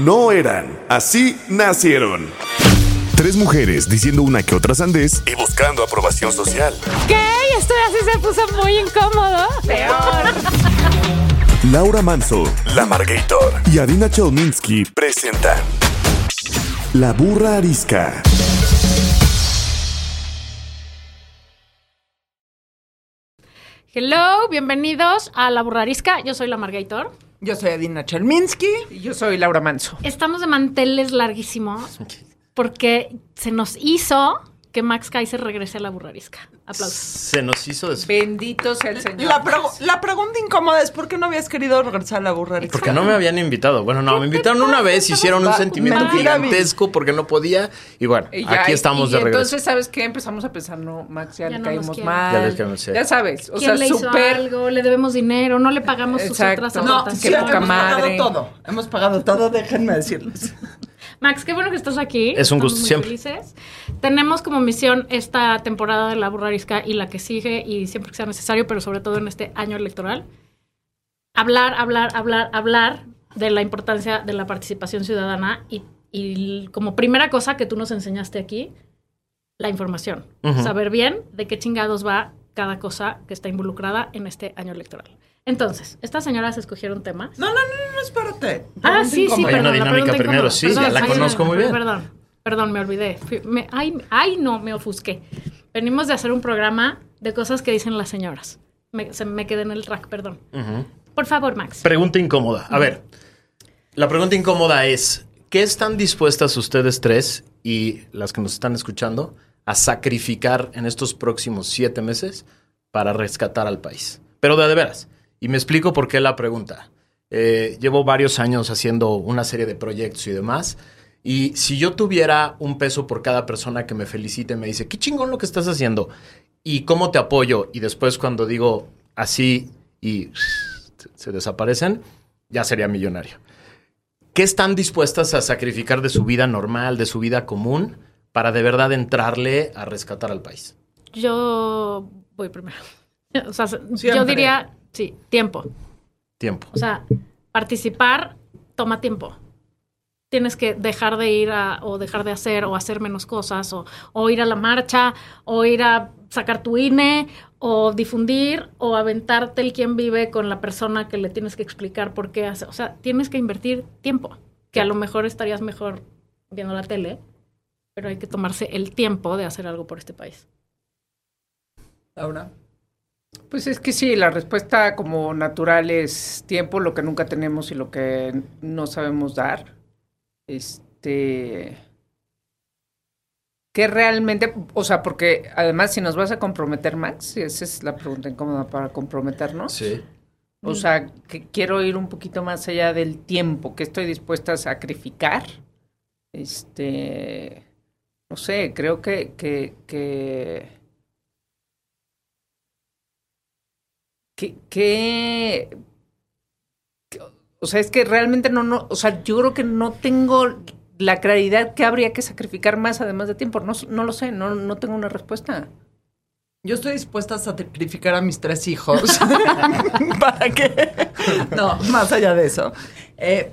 No eran, así nacieron. Tres mujeres diciendo una que otra sandez y buscando aprobación social. ¿Qué? Esto así se puso muy incómodo. Peor. Laura Manso, La Margator y Adina Chelminsky presentan La Burra Arisca. Hello, bienvenidos a La Burrarisca. Yo soy la Margator. Yo soy Adina Chelminsky. Y yo soy Laura Manso. Estamos de manteles larguísimos porque se nos hizo que Max Kaiser regrese a La Burrarisca. Aplausos. Se nos hizo des... Bendito sea el Señor. La, pregu- la pregunta incómoda es ¿por qué no habías querido regresar a la burra? Porque no me habían invitado. Bueno, no, me invitaron una vez, hicieron un sentimiento gigantesco porque no podía. Y bueno, Y ya, aquí estamos y de regreso. entonces, ¿sabes qué? Empezamos a pensar, no, Max, ya, Ya le no caímos mal. Ya sí. Ya sabes, o ¿Quién sea, le hizo súper... algo? ¿Le debemos dinero? ¿No le pagamos sus otras No, qué poca hemos madre. pagado todo. Hemos pagado todo, déjenme decirles. Max, qué bueno que estás aquí. Es un Estamos gusto, muy siempre. felices. Tenemos como misión esta temporada de La Burrarisca y la que sigue y siempre que sea necesario, pero sobre todo en este año electoral, hablar, hablar, hablar, hablar de la importancia de la participación ciudadana y, y como primera cosa que tú nos enseñaste aquí, la información. Saber bien de qué chingados va cada cosa que está involucrada en este año electoral. Entonces, estas señoras escogieron temas. No, no, no, no, no, espérate. Ah, Pregunta sí, sí, incómoda. Hay una perdón. la dinámica pregunta primero, sí, Perdón, ya la conozco muy bien. Perdón, perdón, me olvidé. Me- ay, ay, no, me ofusqué. Venimos de hacer un programa de cosas que dicen las señoras. Me, se me quedé en el track, perdón. Por favor, Max. Pregunta incómoda. A ver, la pregunta incómoda es, ¿qué están dispuestas ustedes tres y las que nos están escuchando a sacrificar en estos próximos siete meses para rescatar al país? Pero de, de veras. Y me explico por qué la pregunta. Eh, llevo varios años haciendo una serie de proyectos y demás. Y si yo tuviera un peso por cada persona que me felicite, me dice, qué chingón lo que estás haciendo y cómo te apoyo. Y después cuando digo así y se desaparecen, ya sería millonario. ¿Qué están dispuestas a sacrificar de su vida normal, de su vida común, para de verdad entrarle a rescatar al país? Yo voy primero. O sea, yo diría, sí, tiempo. Tiempo. O sea, participar toma tiempo. Tienes que dejar de ir a, o dejar de hacer, o hacer menos cosas, o, o ir a la marcha, o ir a sacar tu INE, o difundir, o aventarte el quien vive con la persona que le tienes que explicar por qué hace. O sea, tienes que invertir tiempo, que a lo mejor estarías mejor viendo la tele, pero hay que tomarse el tiempo de hacer algo por este país. Laura. Pues es que sí, la respuesta como natural es tiempo, lo que nunca tenemos y lo que no sabemos dar. Este. Que realmente, o sea, porque además si nos vas a comprometer, Max, esa es la pregunta incómoda para comprometernos. Sí. O sea, que quiero ir un poquito más allá del tiempo que estoy dispuesta a sacrificar. Este, no sé, creo que, que, que, que, que- o sea, es que realmente no, no, o sea, yo creo que no tengo la claridad que habría que sacrificar más además de tiempo. No, no lo sé, no, no tengo una respuesta. Yo estoy dispuesta a sacrificar a mis tres hijos para que... No, más allá de eso. Eh,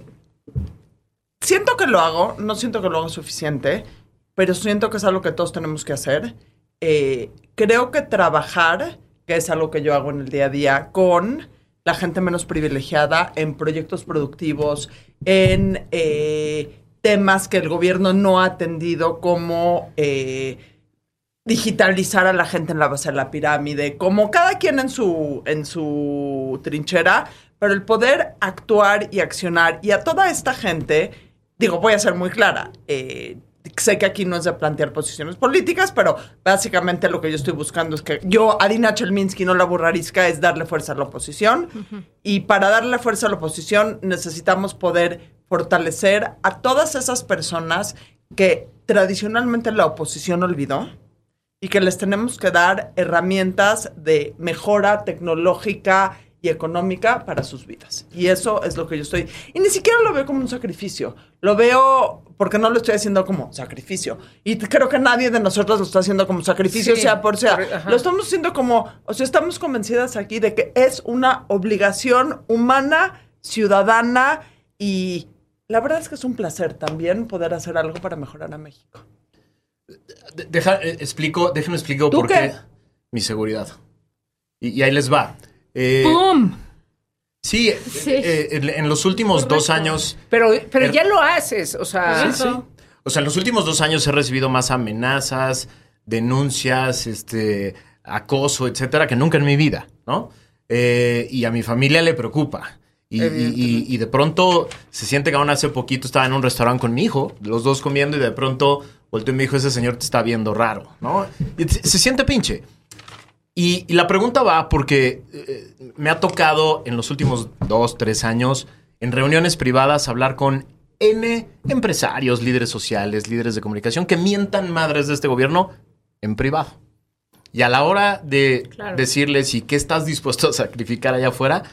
siento que lo hago, no siento que lo hago suficiente, pero siento que es algo que todos tenemos que hacer. Eh, creo que trabajar, que es algo que yo hago en el día a día, con la gente menos privilegiada, en proyectos productivos, en eh, temas que el gobierno no ha atendido, como eh, digitalizar a la gente en la base de la pirámide, como cada quien en su, en su trinchera, pero el poder actuar y accionar y a toda esta gente, digo, voy a ser muy clara, sé que aquí no es de plantear posiciones políticas, pero básicamente lo que yo estoy buscando es que yo, Adina Chelminsky, no la burrarisca, es darle fuerza a la oposición. Y para darle fuerza a la oposición necesitamos poder fortalecer a todas esas personas que tradicionalmente la oposición olvidó y que les tenemos que dar herramientas de mejora tecnológica y económica para sus vidas. Y eso es lo que yo estoy. Y ni siquiera lo veo como un sacrificio. Lo veo porque no lo estoy haciendo como sacrificio. Y creo que nadie de nosotros lo está haciendo como sacrificio, Sí, sea por sea. lo estamos haciendo como, o sea, estamos convencidas aquí de que es una obligación humana, ciudadana y la verdad es que es un placer también poder hacer algo para mejorar a México. De- Deja, eh, explico, déjenme explico ¿Tú por qué? qué. Mi seguridad. Y, y ahí les va. Eh, ¡Pum! sí, eh, Sí. eh, en, en los últimos dos años, Pero, pero Pero- ya lo haces, o sea. Correcto. o sea, en los últimos dos años he recibido más amenazas, denuncias, este, acoso, etcétera, que nunca en mi vida, ¿no? Eh, y a mi familia le preocupa. Y, y- y- y de pronto se siente que aún hace poquito estaba en un restaurante con mi hijo, los dos comiendo, y de pronto volteó y me dijo, ese señor te está viendo raro, ¿no? Y se, se siente pinche. Y, y la pregunta va porque eh, me ha tocado en los últimos dos, tres años, en reuniones privadas, hablar con N empresarios, líderes sociales, líderes de comunicación que mientan madres de este gobierno en privado. Y a la hora de Claro. decirles y qué estás dispuesto a sacrificar allá afuera,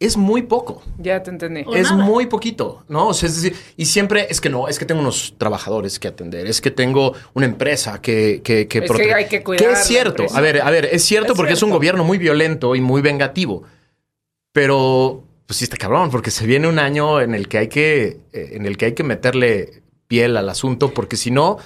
es muy poco. Ya te entendí. O es nada. muy poquito, ¿no? O sea, es decir, y siempre es que no, es que tengo unos trabajadores que atender, es que tengo una empresa que, que, que Es prote- que hay que cuidar Que es cierto, a ver, a ver, es cierto Es porque es un gobierno muy violento y muy vengativo. Pero, pues sí está cabrón, porque se viene un año en el que hay que, eh, en el que hay que meterle piel al asunto, porque si no,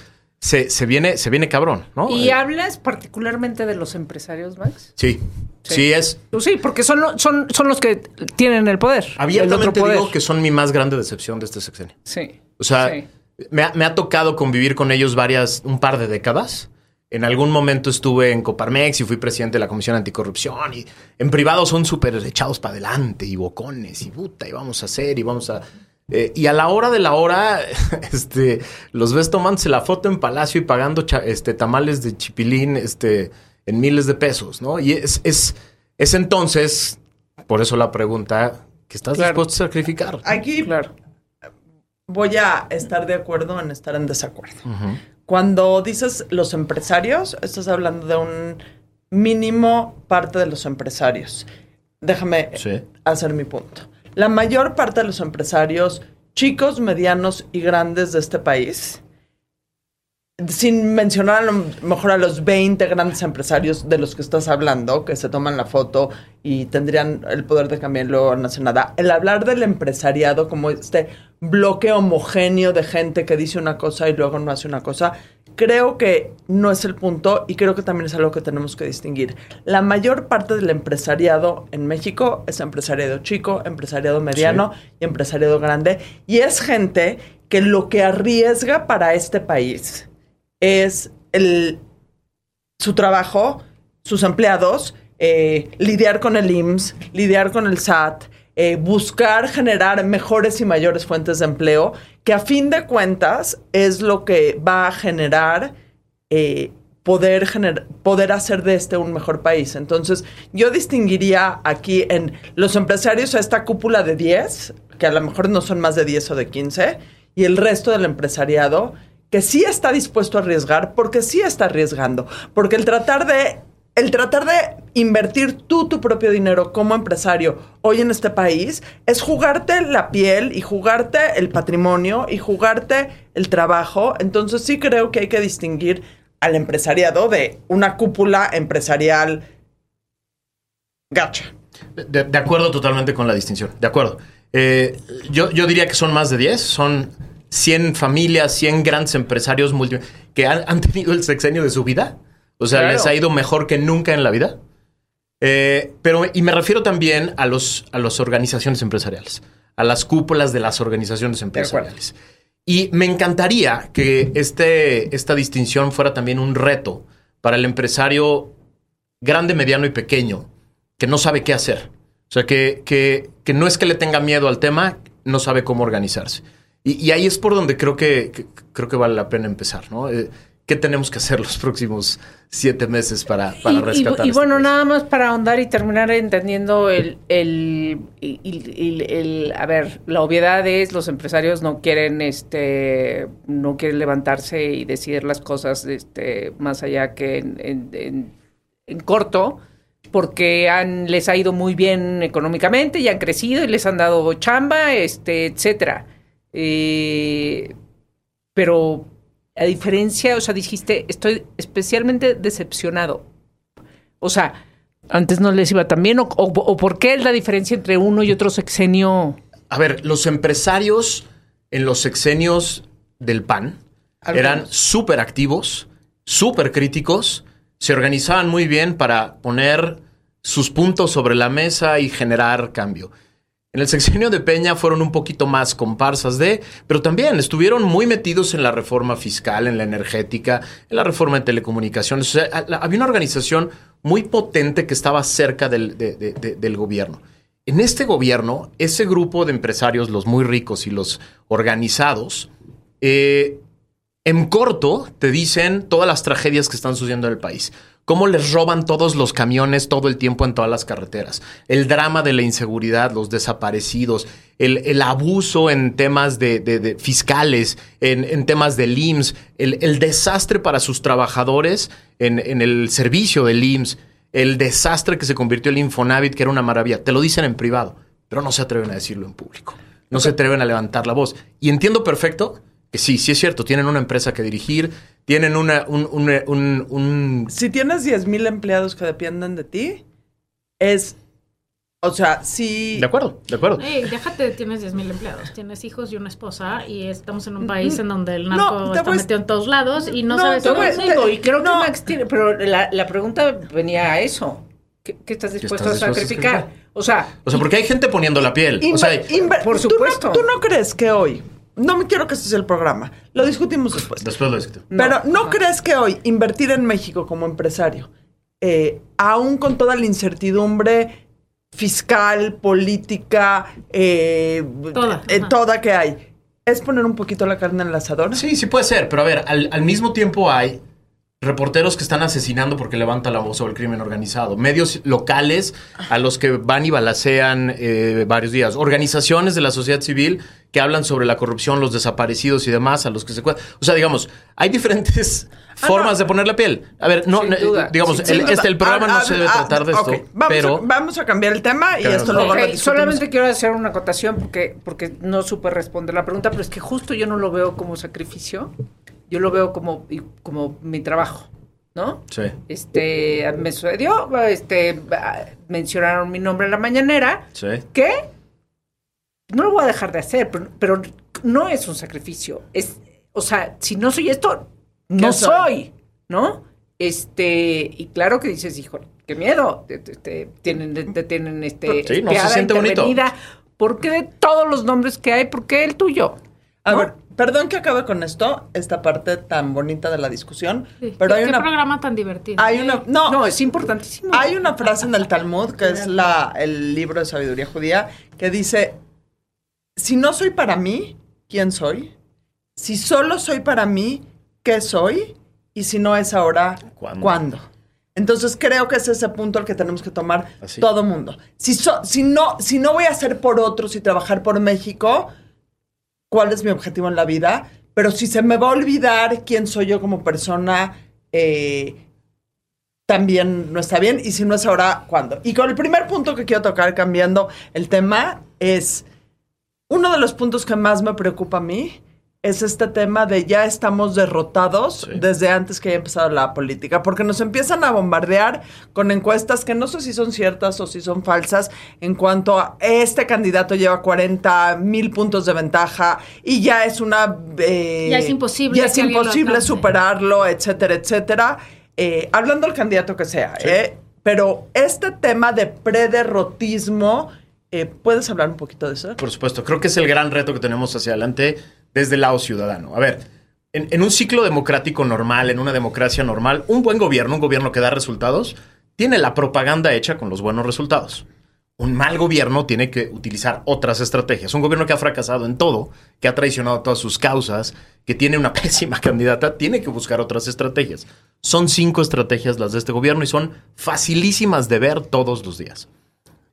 se, se viene, se viene cabrón, ¿no? ¿Y Eh, hablas particularmente de los empresarios, Max? sí, sí, es. Pues sí, porque son, lo- son, son los que tienen el poder. el Abiertamente otro poder. digo que son mi más grande decepción de este sexenio. Sí. O sea, Sí. me, ha, me ha tocado convivir con ellos varias, un par de décadas. En algún momento estuve en Coparmex y fui presidente de la Comisión Anticorrupción y en privado son súper echados para adelante y bocones y puta y vamos a hacer y vamos a... eh, y a la hora de la hora, este, los ves tomándose la foto en Palacio y pagando este, tamales de chipilín este, en miles de pesos, ¿no? Y es, es, es entonces, por eso la pregunta, que estás Claro. dispuesto a sacrificar? Aquí Claro. voy a estar de acuerdo en estar en desacuerdo. Cuando dices los empresarios, estás hablando de un mínimo parte de los empresarios. Déjame Sí. hacer mi punto. La mayor parte de los empresarios, chicos, medianos y grandes de este país, sin mencionar a lo mejor a los 20 grandes empresarios de los que estás hablando, que se toman la foto y tendrían el poder de cambiar y luego no hace nada. El hablar del empresariado como este bloque homogéneo de gente que dice una cosa y luego no hace una cosa, creo que no es el punto y creo que también es algo que tenemos que distinguir. La mayor parte del empresariado en México es empresariado chico, empresariado mediano y empresariado grande y es gente que lo que arriesga para este país es el, su trabajo, sus empleados, eh, lidiar con el IMSS, lidiar con el SAT, eh, buscar generar mejores y mayores fuentes de empleo, que a fin de cuentas es lo que va a generar eh, poder, poder hacer de este un mejor país. Entonces, yo distinguiría aquí en los empresarios a esta cúpula de 10, que a lo mejor no son más de 10 o de 15, y el resto del empresariado que sí está dispuesto a arriesgar, porque sí está arriesgando, porque el tratar de el tratar de invertir tú tu propio dinero como empresario hoy en este país es jugarte la piel y jugarte el patrimonio y jugarte el trabajo. Entonces sí creo que hay que distinguir al empresariado de una cúpula empresarial gacha. De, acuerdo totalmente con la distinción. De acuerdo. Eh, yo, yo diría que son más de 10. Son 100 familias, 100 grandes empresarios que han, han tenido el sexenio de su vida. O sea, Claro. les ha ido mejor que nunca en la vida. Eh, pero, y me refiero también a, los, a las organizaciones empresariales, a las cúpulas de las organizaciones empresariales. Y me encantaría que este, esta distinción fuera también un reto para el empresario grande, mediano y pequeño que no sabe qué hacer. O sea, que, que, que no es que le tenga miedo al tema, no sabe cómo organizarse. Y, y ahí es por donde creo que, que- creo que vale la pena empezar, ¿no? Eh, ¿qué tenemos que hacer los próximos siete meses para, para y, rescatar? y este bueno, país? nada más para ahondar y terminar entendiendo el, el, el- el- el- a ver, la obviedad es los empresarios no quieren, este, no quieren levantarse y decidir las cosas, este, más allá que en, en- en- en corto, porque han, les ha ido muy bien económicamente y han crecido y les han dado chamba, este, etcétera. Eh, pero a diferencia, o sea, dijiste, estoy especialmente decepcionado. O sea, antes no les iba tan bien, o, o- o por qué es la diferencia entre uno y otro sexenio. A ver, los empresarios en los sexenios del PAN eran súper activos, súper críticos, se organizaban muy bien para poner sus puntos sobre la mesa y generar cambio. En el sexenio de Peña fueron un poquito más comparsas de, pero también estuvieron muy metidos en la reforma fiscal, en la energética, en la reforma de telecomunicaciones. Había una organización muy potente que estaba cerca del, de- de- de- del gobierno. En este gobierno, ese grupo de empresarios, los muy ricos y los organizados, eh, en corto te dicen todas las tragedias que están sucediendo en el país. Cómo les roban todos los camiones todo el tiempo en todas las carreteras. El drama de la inseguridad, los desaparecidos, el, el abuso en temas de, de- de fiscales, en, en temas del IMSS, el, el desastre para sus trabajadores en, en el servicio del IMSS, el desastre que se convirtió el Infonavit, que era una maravilla. Te lo dicen en privado, pero no se atreven a decirlo en público. No se atreven a levantar la voz. Y entiendo perfecto que sí, sí es cierto, tienen una empresa que dirigir, tienen una, un, un- un- un- Si tienes 10 mil empleados que dependen de ti, es. O sea, sí. De acuerdo, de acuerdo. Ey, déjate, tienes 10 mil empleados, tienes hijos y una esposa y estamos en un país en donde el No, narco te está voy metido en todos lados y no, No, sabes cómo. Digo, y creo no. que Max tiene, pero la, la pregunta venía a eso. ¿Qué, qué estás dispuesto estás a sacrificar? O sea, O sea, porque hay gente poniendo la piel. O sea, por ¿tú no- supuesto. ¿Tú no, crees que hoy. No me quiero que este sea el programa. Lo discutimos después. después lo discuto. Pero ¿no Ajá. crees que hoy invertir en México como empresario, eh, aún con toda la incertidumbre fiscal, política, eh, Toda, eh, toda que hay, es poner un poquito la carne en el asador? Sí, sí puede ser, pero a ver, al, al mismo tiempo hay reporteros que están asesinando porque levanta la voz sobre el crimen organizado, medios locales a los que van y balacean eh, varios días, organizaciones de la sociedad civil que hablan sobre la corrupción, los desaparecidos y demás, a los que se. O sea, digamos, hay diferentes formas no. de poner la piel. A ver, no, no, duda, digamos, el, este, el programa Ah, no ah, se debe ah, tratar de esto. Vamos, pero... a, vamos a cambiar el tema y Claro. esto lo discutimos. solamente quiero hacer una acotación porque, porque no supe responder la pregunta, pero es que justo yo no lo veo como sacrificio, yo lo veo como, como mi trabajo, ¿no? Sí. Este, me sucedió, este, mencionaron mi nombre en la mañanera, Sí. que no lo voy a dejar de hacer, pero, pero no es un sacrificio, es, o sea, si no soy esto, no ¿Qué soy? soy, ¿no? Este, y claro que dices, hijo, qué miedo, te, te- te tienen, te, tienen este, Sí, no se siente bonito. ¿Por qué de todos los nombres que hay, por qué el tuyo? A ¿No? ver, perdón que acabe con esto, esta parte tan bonita de la discusión, Sí, pero ¿Qué, hay qué una, programa tan divertido. hay una, no, No, es importantísimo. Hay una frase en el Talmud, que es la, el libro de sabiduría judía, que dice, si no soy para mí, ¿quién soy? Si solo soy para mí, ¿qué soy? Y si no es ahora, ¿Cuándo? ¿cuándo? Entonces creo que es ese punto el que tenemos que tomar Así. todo mundo. Si, so- si, no, si no voy a hacer por otros y trabajar por México, ¿cuál es mi objetivo en la vida? Pero si se me va a olvidar quién soy yo como persona, eh, también no está bien. Y si no es ahora, ¿cuándo? Y con el primer punto que quiero tocar, cambiando el tema, es uno de los puntos que más me preocupa a mí. Es este tema de ya estamos derrotados Sí. desde antes que haya empezado la política, porque nos empiezan a bombardear con encuestas que no sé si son ciertas o si son falsas en cuanto a este candidato lleva 40 mil puntos de ventaja y ya es una... eh, Ya es imposible Ya es imposible superarlo, etcétera, etcétera. Eh, hablando del candidato que sea, ¿eh? Pero este tema de prederrotismo, eh, ¿puedes hablar un poquito de eso? Por supuesto, creo que es el gran reto que tenemos hacia adelante desde el lado ciudadano. A ver, en, un ciclo democrático normal, en una democracia normal, un buen gobierno, un gobierno que da resultados, tiene la propaganda hecha con los buenos resultados. un mal gobierno tiene que utilizar otras estrategias. Un gobierno que ha fracasado en todo, que ha traicionado todas sus causas, que tiene una pésima candidata, tiene que buscar otras estrategias. Son cinco estrategias las de este gobierno y son facilísimas de ver todos los días.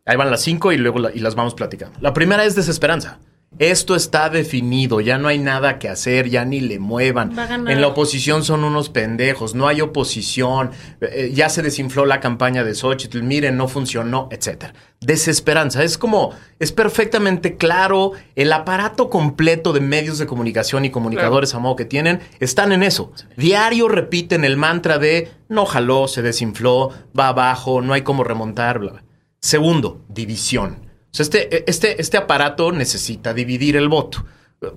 Ahí van las cinco y luego y las vamos platicando. La primera es desesperanza. Esto está definido, ya no hay nada que hacer, ya ni le muevan. En la oposición son unos pendejos, no hay oposición, eh, ya se desinfló la campaña de Xochitl, miren, no funcionó, etcétera. Desesperanza, es como, es perfectamente claro, el aparato completo de medios de comunicación y comunicadores a modo que tienen, están en eso. Diario repiten el mantra de no jaló, se desinfló, va abajo, no hay cómo remontar, bla, bla. Segundo, división. O sea, este, este, este aparato necesita dividir el voto.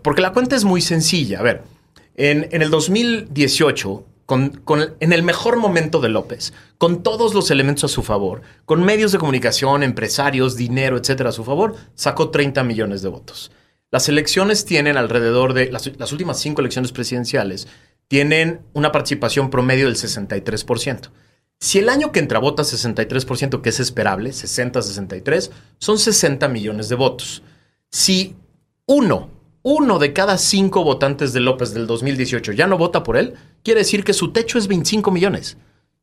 Porque la cuenta es muy sencilla. A ver, en, en el 2018, con, con- en el mejor momento de López, con todos los elementos a su favor, con medios de comunicación, empresarios, dinero, etcétera, a su favor, sacó 30 millones de votos. Las elecciones tienen alrededor de, las, las últimas cinco elecciones presidenciales, tienen una participación promedio del 63%. Si el año que entra vota 63%, que es esperable, 60-63, son 60 millones de votos. Si uno, uno de cada cinco votantes de López del 2018 ya no vota por él, quiere decir que su techo es 25 millones.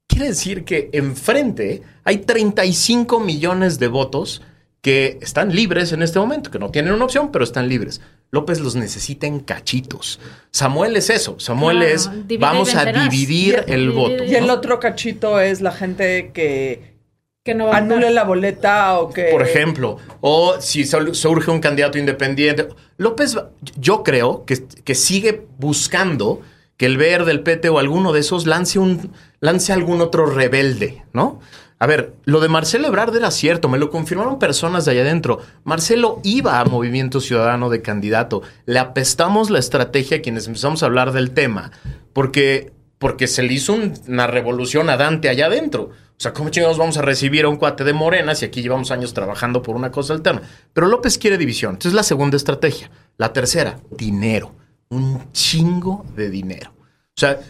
Quiere decir que enfrente hay 35 millones de votos que están libres en este momento, que no tienen una opción, pero están libres. López los necesita en cachitos. Samuel es eso. Samuel Claro, es, vamos a dividir el voto. Y el ¿no? otro cachito es la gente que Que no va a anule la boleta o que... Por ejemplo, o si surge un candidato independiente. López, yo creo que, que sigue buscando que el verde, el PT o alguno de esos lance, un, lance algún otro rebelde, ¿no? A ver, lo de Marcelo Ebrard era cierto, me lo confirmaron personas de allá adentro. Marcelo iba a Movimiento Ciudadano de candidato. Le apestamos la estrategia a quienes empezamos a hablar del tema, porque, porque se le hizo un- una revolución a Dante allá adentro. O sea, ¿cómo chingados vamos a recibir a un cuate de Morena si aquí llevamos años trabajando por una cosa alterna? Pero López quiere división. Entonces, la segunda estrategia. La tercera, dinero. Un chingo de dinero. O sea,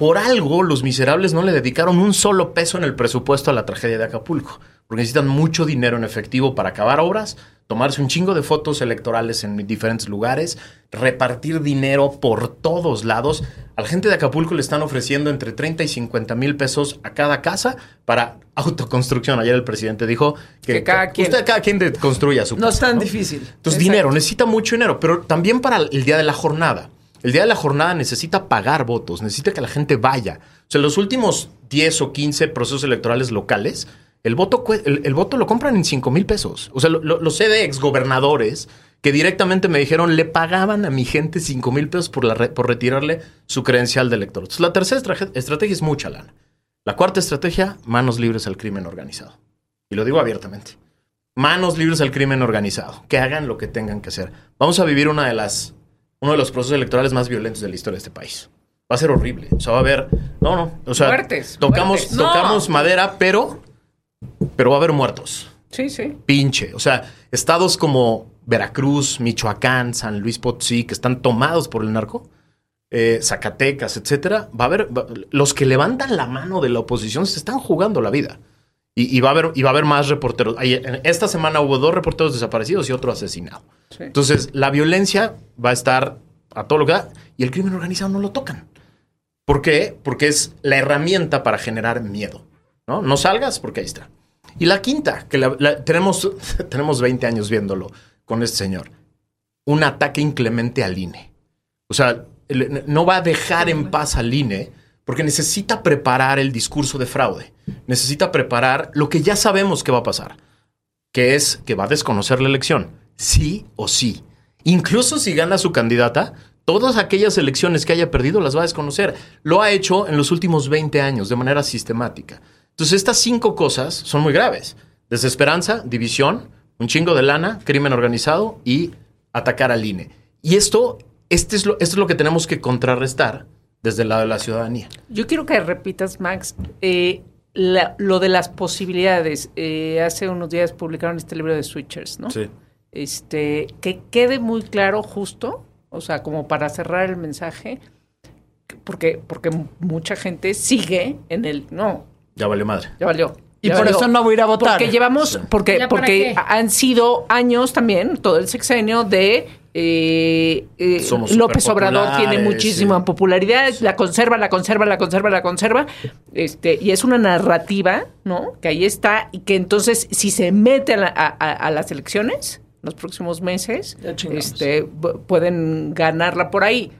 por algo los miserables no le dedicaron un solo peso en el presupuesto a la tragedia de Acapulco. Porque necesitan mucho dinero en efectivo para acabar obras, tomarse un chingo de fotos electorales en diferentes lugares, repartir dinero por todos lados. A la gente de Acapulco le están ofreciendo entre 30 y 50 mil pesos a cada casa para autoconstrucción. Ayer el presidente dijo que, Que cada quien- usted, cada quien construya su No es casa, tan difícil. entonces, Exacto. dinero, necesita mucho dinero, pero también para el día de la jornada. El día de la jornada necesita pagar votos, necesita que la gente vaya. O sea, los últimos 10 o 15 procesos electorales locales, el voto, el, voto lo compran en 5 mil pesos. O sea, lo, lo- lo sé de exgobernadores que directamente me dijeron, le pagaban a mi gente 5 mil pesos por, por retirarle su credencial de elector. Entonces, la tercera estrategia es mucha lana. La cuarta estrategia, manos libres al crimen organizado. Y lo digo abiertamente manos libres al crimen organizado, que hagan lo que tengan que hacer. Vamos a vivir una de las, uno de los procesos electorales más violentos de la historia de este país. Va a ser horrible. O sea, va a haber, no, no, o sea, Muertes, tocamos, muertes. tocamos madera, pero, pero va a haber muertos. Sí, sí. Pinche. O sea, estados como Veracruz, Michoacán, San Luis Potosí, que están tomados por el narco, eh, Zacatecas, etcétera, va a haber, va- los que levantan la mano de la oposición se están jugando la vida. Y, y va a haber, y va a haber más reporteros. Esta semana hubo dos reporteros desaparecidos y otro asesinado. Sí. Entonces, la violencia va a estar a todo lo que da y el crimen organizado no lo tocan. ¿Por qué? Porque es la herramienta para generar miedo. No, no salgas porque ahí está. Y la quinta, que la- la- tenemos, tenemos 20 años viéndolo con este señor. Un ataque inclemente al INE. O sea, no va a dejar en paz al INE porque necesita preparar el discurso de fraude. Necesita preparar lo que ya sabemos que va a pasar, que es que va a desconocer la elección, sí o sí. Incluso si gana su candidata, todas aquellas elecciones que haya perdido las va a desconocer. Lo ha hecho en los últimos 20 años de manera sistemática. Entonces, estas cinco cosas son muy graves. Desesperanza, división, un chingo de lana, crimen organizado y atacar al INE. Y esto, este es lo, esto es lo que tenemos que contrarrestar desde el lado de la ciudadanía. Yo quiero que repitas, Max, eh, la- lo de las posibilidades. Eh, hace unos días publicaron este libro de Switchers, ¿no? Este, que quede muy claro justo, o sea, como para cerrar el mensaje, porque, porque mucha gente sigue en el, no, Ya vale madre. ya valió. Y Ya por eso no voy a ir a votar. Porque llevamos, porque, ¿Ya para porque qué? han sido años también, todo el sexenio de eh, eh, López Obrador tiene muchísima sí. popularidad, la conserva, la conserva, la conserva, la conserva, este, y es una narrativa, ¿no? Que ahí está, y que entonces, si se mete a, la- a- a- a las elecciones, los próximos meses, este, pueden ganarla por ahí.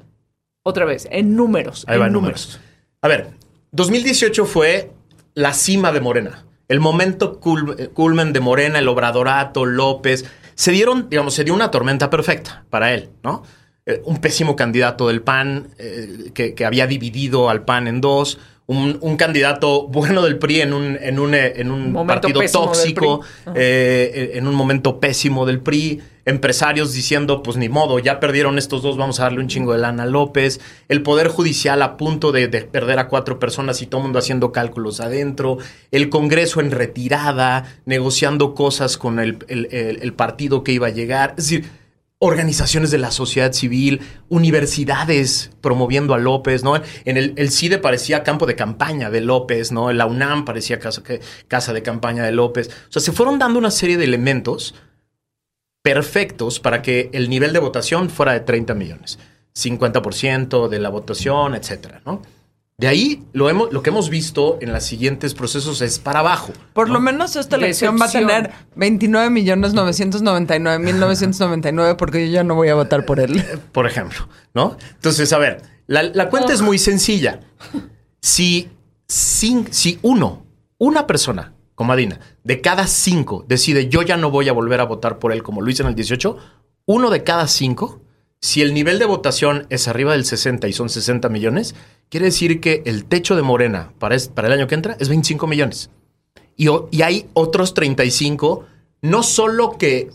Otra vez, en números. Ahí en va en números. A ver, 2018 fue la cima de Morena. El momento cul- eh, culmen de Morena, el Obradorato, López. Se dieron, digamos, se dio una tormenta perfecta para él, ¿no? Eh, un pésimo candidato del PAN eh, que, que había dividido al PAN en dos. Un, un candidato bueno del PRI en un, en un, eh, en un Momento partido tóxico, eh, en un momento pésimo del PRI, empresarios diciendo, pues ni modo, ya perdieron estos dos, vamos a darle un chingo de lana a López, el Poder Judicial a punto de, de perder a cuatro personas y todo el mundo haciendo cálculos adentro, el Congreso en retirada, negociando cosas con el, el- el- el partido que iba a llegar, es decir, organizaciones de la sociedad civil, universidades promoviendo a López, ¿no? En el, el CIDE parecía campo de campaña de López, ¿no? La UNAM parecía casa, casa de campaña de López. O sea, se fueron dando una serie de elementos perfectos para que el nivel de votación fuera de 30 millones. 50% de la votación, etcétera, ¿no? De ahí lo, hemos, lo que hemos visto en los siguientes procesos es para abajo. Por ¿no? lo menos esta elección va a tener 29 millones 999 mil 999 porque yo ya no voy a votar por él. por ejemplo, ¿no? Entonces, a ver, la, la cuenta es muy sencilla. Si, cin- si uno, una persona, comadina, de cada cinco decide yo ya no voy a volver a votar por él como lo hice en el 18, uno de cada cinco, si el nivel de votación es arriba del 60 y son 60 millones, quiere decir que el techo de Morena para, el año que entra es 25 millones. Y hay otros 35, no solo que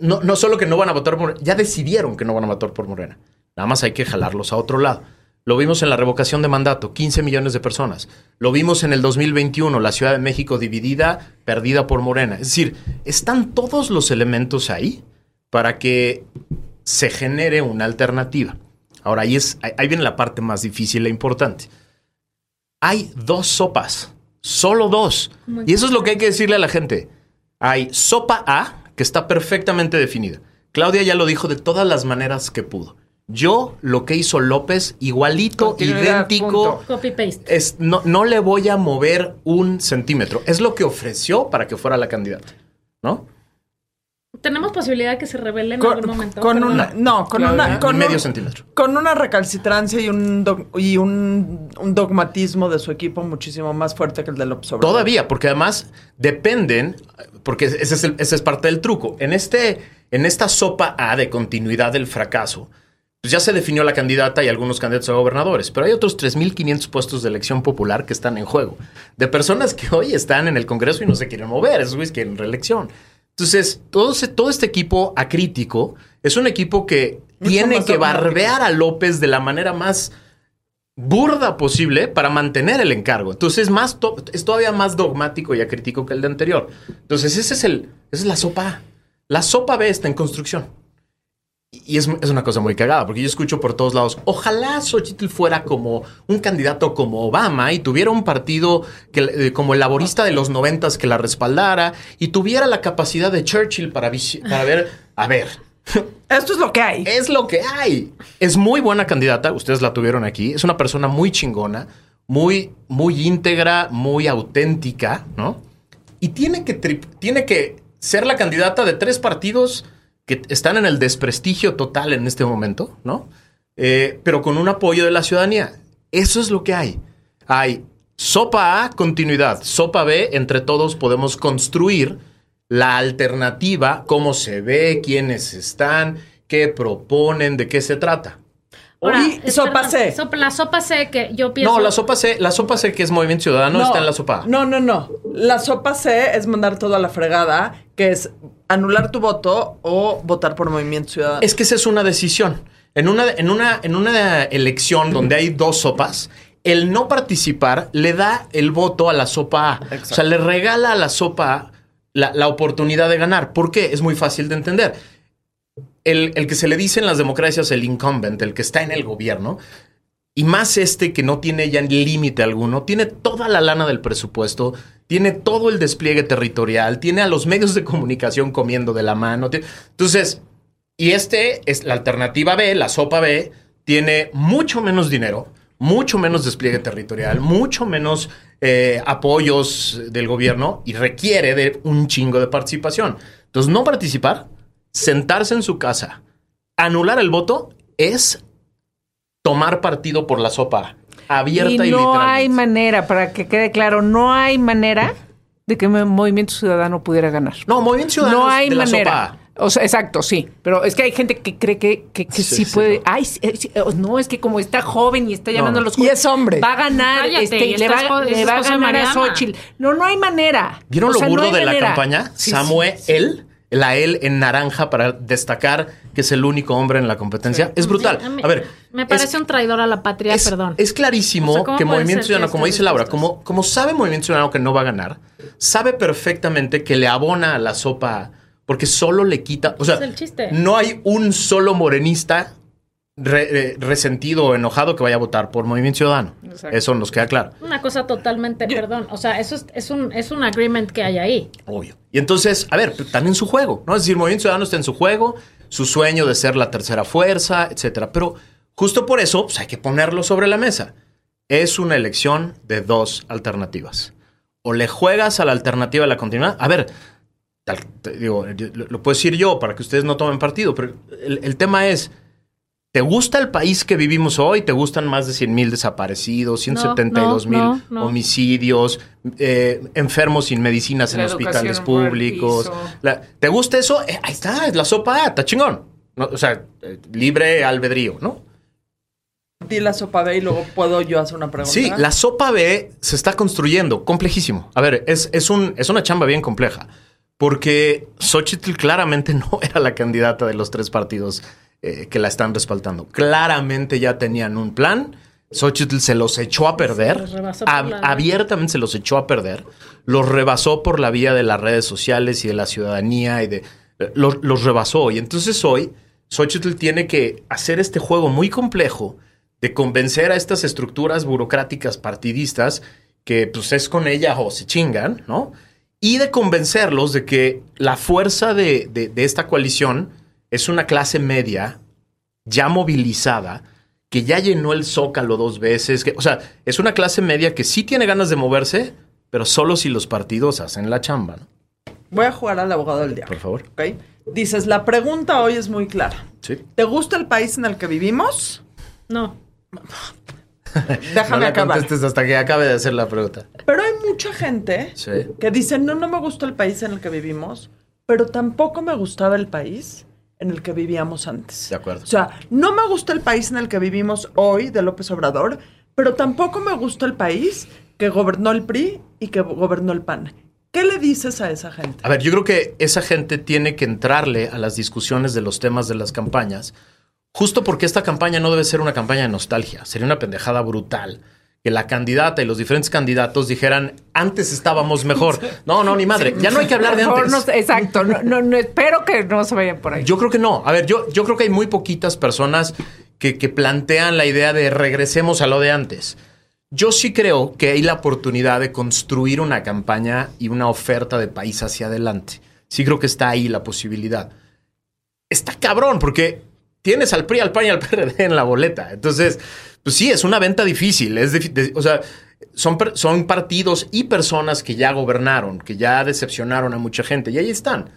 no, no solo que no van a votar por ya decidieron que no van a votar por Morena. Nada más hay que jalarlos a otro lado. Lo vimos en la revocación de mandato, 15 millones de personas. Lo vimos en el 2021, la Ciudad de México dividida, perdida por Morena. Es decir, están todos los elementos ahí para que se genere una alternativa. Ahora, ahí, es, ahí- viene la parte más difícil e importante. Hay dos sopas, solo dos. Y eso es lo que hay que decirle a la gente. Hay sopa A, que está perfectamente definida. Claudia ya lo dijo de todas las maneras que pudo. Yo, lo que hizo López, igualito, idéntico, punto. Copy paste. es, no, no le voy a mover un centímetro. Es lo que ofreció para que fuera la candidata. ¿No? Tenemos posibilidad de que se revele en Con, algún momento. con una, no, con una, con medio un- centímetro. con una recalcitrancia y un dog- y un, un dogmatismo de su equipo muchísimo más fuerte que el de López Obrador. Todavía, porque además dependen, porque ese es, el- ese es parte del truco. En, este, en esta sopa A de continuidad del fracaso, pues ya se definió la candidata y algunos candidatos a gobernadores, pero hay otros 3.500 puestos de elección popular que están en juego, de personas que hoy están en el Congreso y no se quieren mover, esos güeyes quieren reelección. Entonces, todo, ese- todo este equipo acrítico es un equipo que Mucho tiene que barbear a López de la manera más burda posible para mantener el encargo. Entonces más to- es todavía más dogmático y acrítico que el de anterior. Entonces ese es el, esa es la sopa A. La sopa B está en construcción. Y es, es una cosa muy cagada, porque yo escucho por todos lados, ojalá Xochitl fuera como un candidato como Obama y tuviera un partido que, eh, como el laborista de los noventas que la respaldara y tuviera la capacidad de Churchill para, para ver, a ver, Esto es lo que hay. es lo que hay. Es muy buena candidata, ustedes la tuvieron aquí. Es una persona muy chingona, muy, muy íntegra, muy auténtica, ¿no? Y tiene que, tiene que ser la candidata de tres partidos que están en el desprestigio total en este momento, ¿no? Eh, pero con un apoyo de la ciudadanía. Eso es lo que hay. Hay sopa A, continuidad. Sopa B, entre todos podemos construir la alternativa, cómo se ve, quiénes están, qué proponen, de qué se trata. Ahora, es- sopa C. sopa- la sopa C que yo pienso. No, la sopa C, la sopa C que es Movimiento Ciudadano está en la sopa A. No, no, no. La sopa C es mandar todo a la fregada, que es anular tu voto o votar por Movimiento Ciudadano. Es que esa es una decisión. En una, en una, en una elección donde hay dos sopas, el no participar le da el voto a la sopa A. O sea, le regala a la sopa A la, la oportunidad de ganar. ¿Por qué? Es muy fácil de entender. El, que se le dice en las democracias el incumbent, el que está en el gobierno, y más este que no tiene ya límite alguno, tiene toda la lana del presupuesto, tiene todo el despliegue territorial, tiene a los medios de comunicación comiendo de la mano. Entonces, y este es la alternativa B, la sopa B, tiene mucho menos dinero, mucho menos despliegue territorial, mucho menos eh, apoyos del gobierno y requiere de un chingo de participación. Entonces, no participar, sentarse en su casa, anular el voto es tomar partido por la sopa abierta y, y no literalmente. hay manera, para que quede claro, no hay manera de que Movimiento Ciudadano pudiera ganar. No, Movimiento Ciudadano no es hay de la manera. sopa. O sea, exacto, sí. Pero es que hay gente que cree que, que, que Sí, sí, sí, puede. no. Ay, sí, eh, sí, eh, no, es que como está joven y está llamando No. a los Y es hombre. Va a ganar, Cállate, este, y le va, le a ganar a. Xochitl. No, no hay manera. ¿Vieron O lo sea, no burdo de la campaña? Sí, Samuel, sí. él, la él en naranja para destacar que es el único hombre en la competencia. Es brutal. Sí, mí- A ver. Me parece es- un traidor a la patria, es, perdón. es clarísimo O sea, ¿cómo que Movimiento Ciudadano, como dice Laura, como, como sabe Movimiento Ciudadano que no va a ganar, sabe perfectamente que le abona a la sopa porque solo le quita. O sea, Es el chiste. no hay un solo morenista re- eh, resentido o enojado que vaya a votar por Movimiento Ciudadano. Exacto. Eso nos queda claro. Una cosa totalmente, perdón. O sea, eso es, es un, es un agreement que hay ahí. Obvio. Y entonces, a ver, también su juego, ¿no? Es decir, Movimiento Ciudadano está en su juego, su sueño de ser la tercera fuerza, etcétera. Pero justo por eso, pues hay que ponerlo sobre la mesa. Es una elección de dos alternativas. O le juegas a la alternativa de la continuidad. A ver, tal- te digo, lo, lo puedo decir yo para que ustedes no tomen partido, pero el, el tema es. ¿Te gusta el país que vivimos hoy? ¿Te gustan más de 100 mil desaparecidos, 172 mil no, no. homicidios, eh, enfermos sin medicinas en La hospitales públicos? La- ¿Te gusta eso? Eh, ahí está, es la sopa, A, está chingón. No, o sea, eh, libre albedrío, ¿no? Di la sopa B y luego puedo yo hacer una pregunta. Sí, la sopa B se está construyendo, complejísimo. A ver, es, es, un, es una chamba bien compleja, porque Xochitl claramente no era la candidata de los tres partidos eh, que la están respaldando. Claramente ya tenían un plan. Xochitl se los echó a perder, Ab- la- abiertamente se los echó a perder, los rebasó por la vía de las redes sociales y de la ciudadanía y de eh, los, los rebasó. Y entonces hoy Xochitl tiene que hacer este juego muy complejo de convencer a estas estructuras burocráticas partidistas que pues es con ella o se chingan, ¿no? Y de convencerlos de que la fuerza de, de- de esta coalición es una clase media ya movilizada, que ya llenó el zócalo dos veces, que, o sea, es una clase media que sí tiene ganas de moverse, pero solo si los partidos hacen la chamba, ¿no? Voy a jugar al abogado del diablo. Por favor. ¿ok? Dices, la pregunta hoy es muy clara. Sí. ¿Te gusta el país en el que vivimos? No. Déjame no la acabar. contestes hasta que acabe de hacer la pregunta. Pero hay mucha gente Sí. que dice, no, no me gusta el país en el que vivimos, pero tampoco me gustaba el país en el que vivíamos antes. De acuerdo. O sea, no me gusta el país en el que vivimos hoy de López Obrador, pero tampoco me gusta el país que gobernó el PRI y que gobernó el PAN. ¿Qué le dices a esa gente? A ver, yo creo que esa gente tiene que entrarle a las discusiones de los temas de las campañas, justo porque esta campaña no debe ser una campaña de nostalgia, sería una pendejada brutal. Que la candidata y los diferentes candidatos dijeran, antes estábamos mejor. No, no, ni madre. Ya no hay que hablar de antes. no- exacto. No, espero que no se vayan por ahí. Yo creo que no. A ver, yo, yo creo que hay muy poquitas personas que, que plantean la idea de regresemos a lo de antes. Yo sí creo que hay la oportunidad de construir una campaña y una oferta de país hacia adelante. Sí creo que está ahí la posibilidad. Está cabrón, porque tienes al PRI, al PAN y al PRD en la boleta. Entonces, pues sí, es una venta difícil. Es de- o sea, son, son partidos y personas que ya gobernaron, que ya decepcionaron a mucha gente, y ahí están.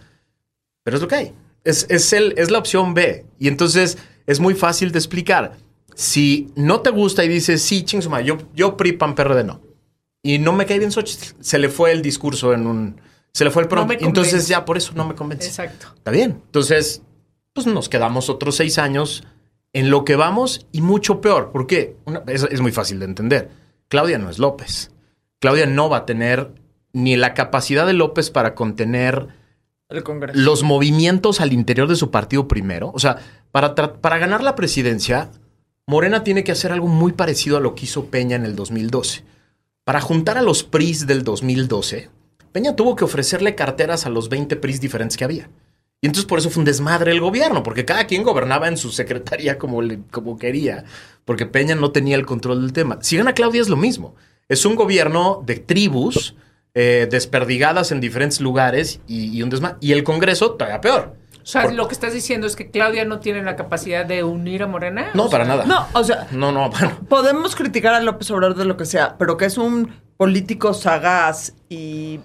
Pero es lo que hay. Es, es, el, es la opción B. Y entonces es muy fácil de explicar. Si no te gusta y dices, sí, ching su madre, yo, yo PRI, PAN, PRD no. Y no me cae bien Xochitl. Se le fue el discurso en un... Se le fue el No prom. me entonces ya por eso no me convence. Exacto. Está bien. Entonces, pues nos quedamos otros seis años en lo que vamos y mucho peor. ¿Por qué? Una- es, es muy fácil de entender. Claudia no es López. Claudia no va a tener ni la capacidad de López para contener El Congreso. los movimientos al interior de su partido primero. O sea, para, para ganar la presidencia, Morena tiene que hacer algo muy parecido a lo que hizo Peña en el 2012. Para juntar a los PRIs del 2012, Peña tuvo que ofrecerle carteras a los 20 PRIs diferentes que había. Y entonces por eso fue un desmadre el gobierno, porque cada quien gobernaba en su secretaría como, le- como quería, porque Peña no tenía el control del tema. Si gana Claudia es lo mismo. Es un gobierno de tribus eh, desperdigadas en diferentes lugares y, y un desma Y el Congreso todavía peor. O sea, Por- lo que estás diciendo es que Claudia no tiene la capacidad de unir a Morena. No, sea, para nada. No, o sea, No, no, bueno. podemos criticar a López Obrador de lo que sea, pero que es un político sagaz y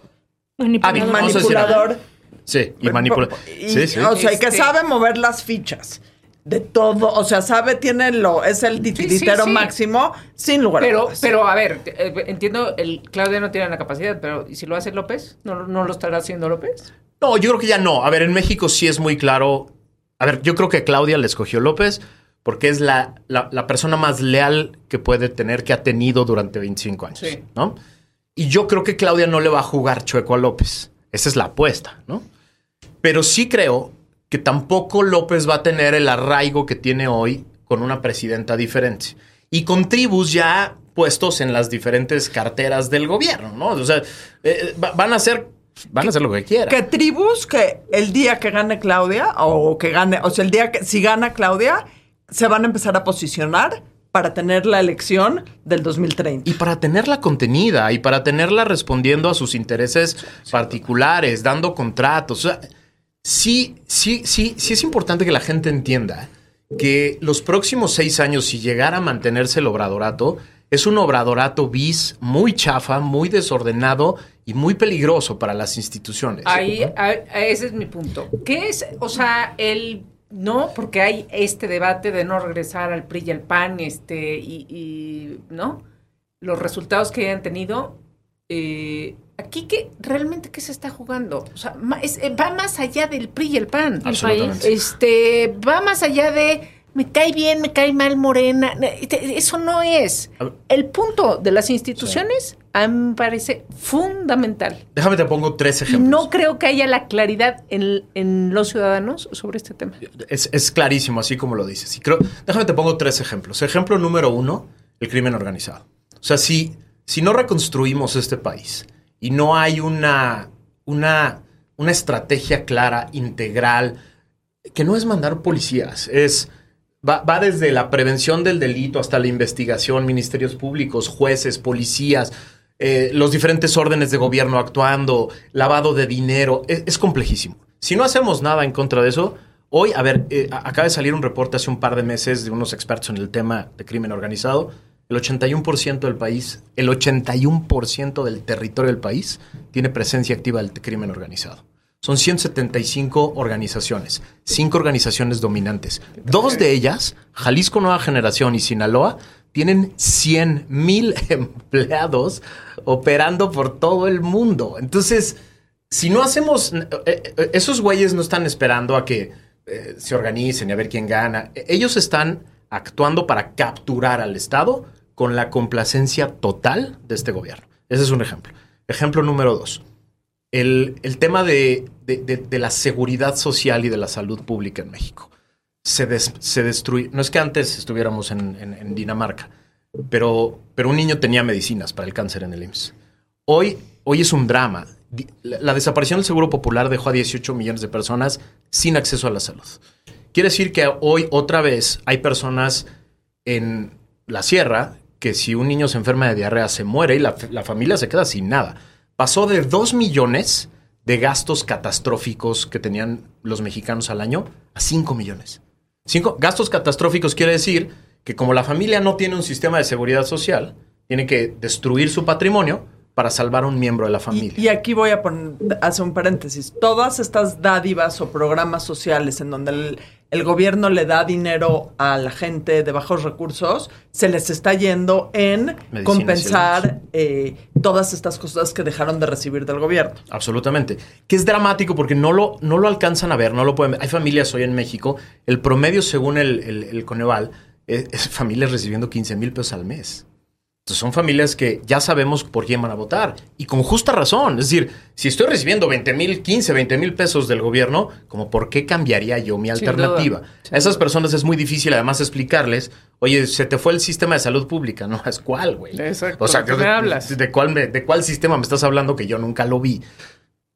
Manipulador. Manipulador. Sí, y manipula. Y, Sí, sí. O sea, y que Este- sabe mover las fichas de todo. O sea, sabe, tiene lo, es el titiritero sí. máximo, sin lugar a Pero, dudas. pero a ver, eh, entiendo, el Claudia no tiene la capacidad, pero ¿y si lo hace López? ¿No, no lo estará haciendo López? No, yo creo que ya no. A ver, en México sí es muy claro. A ver, yo creo que Claudia le escogió López porque es la, la- la persona más leal que puede tener, que ha tenido durante 25 años. Sí. ¿no? Y yo creo que Claudia no le va a jugar chueco a López. Esa es la apuesta, ¿no? Pero sí creo que tampoco López va a tener el arraigo que tiene hoy con una presidenta diferente. Y con tribus ya puestos en las diferentes carteras del gobierno, ¿no? O sea, eh, va- van a hacer, van a hacer lo que quieran. que tribus que el día que gane Claudia, o que gane, o sea, el día que si gana Claudia, se van a empezar a posicionar para tener la elección del 2030. Y para tenerla contenida y para tenerla respondiendo a sus intereses particulares, dando contratos. O sea, sí, sí, sí, sí es importante que la gente entienda que los próximos seis años, si llegara a mantenerse el obradorato, es un obradorato bis muy chafa, muy desordenado y muy peligroso para las instituciones. Ahí, ese es mi punto. ¿Qué es, o sea, el no, porque hay este debate de no regresar al PRI y al PAN, este, y, y, ¿no? Los resultados que hayan tenido. Eh, aquí que realmente qué se está jugando. O sea, es- eh, va más allá del PRI y el PAN. El Absolutamente. país. Este, va más allá de me cae bien, me cae mal Morena. Eso no es. El punto de las instituciones a mí me parece fundamental. Déjame te pongo tres ejemplos. no creo que haya la claridad en, en los ciudadanos sobre este tema. Es, es clarísimo, así como lo dices. Y creo, déjame te pongo tres ejemplos. Ejemplo número uno, el crimen organizado. O sea, si, si no reconstruimos este país y no hay una, una, una estrategia clara, integral, que no es mandar policías, es va, va desde la prevención del delito hasta la investigación, ministerios públicos, jueces, policías, eh, los diferentes órdenes de gobierno actuando, lavado de dinero, es, es complejísimo. Si no hacemos nada en contra de eso, hoy, a ver, eh, acaba de salir un reporte hace un par de meses de unos expertos en el tema de crimen organizado. El 81% del país, el 81% del territorio del país tiene presencia activa del crimen organizado. Son 175 organizaciones, cinco organizaciones dominantes. Dos de ellas, Jalisco Nueva Generación y Sinaloa, tienen 100 mil empleados operando por todo el mundo. Entonces, si no hacemos, eh, eh, esos güeyes no están esperando a que eh, se organicen y a ver quién gana. Eh, Ellos están actuando para capturar al Estado con la complacencia total de este gobierno. Ese es un ejemplo. Ejemplo número dos. El, el tema de, de- de- la seguridad social y de la salud pública en México. Se, des- se destruye. No es que antes estuviéramos en, en- Dinamarca, pero, pero un niño tenía medicinas para el cáncer en el IMSS. Hoy, hoy es un drama. La desaparición del Seguro Popular dejó a 18 millones de personas sin acceso a la salud. Quiere decir que hoy otra vez hay personas en la sierra que si un niño se enferma de diarrea se muere y la, la familia se queda sin nada. Pasó de 2 millones de gastos catastróficos que tenían los mexicanos al año a 5 millones. Cinco, gastos catastróficos quiere decir que como la familia no tiene un sistema de seguridad social, tiene que destruir su patrimonio para salvar a un miembro de la familia. Y, y aquí voy a poner, hacer un paréntesis. Todas estas dádivas o programas sociales en donde el, el gobierno le da dinero a la gente de bajos recursos, se les está yendo en compensar eh, todas estas cosas que dejaron de recibir del gobierno. Absolutamente. Que es dramático porque no lo, no lo alcanzan a ver, no lo pueden ver. Hay familias hoy en México, el promedio según el, el- el Coneval es, es familias recibiendo 15 mil pesos al mes. Entonces son familias que ya sabemos por quién van a votar y con justa razón. Es decir, si estoy recibiendo 20 mil, 15, 20 mil pesos del gobierno, como por qué cambiaría yo mi Sin alternativa? duda, a esas duda. personas es muy difícil además explicarles, oye, se te fue el sistema de salud pública, ¿no? ¿Es cuál, güey? Exacto, O sea, ¿de qué de, me hablas? de cuál me- ¿de cuál sistema me estás hablando que yo nunca lo vi?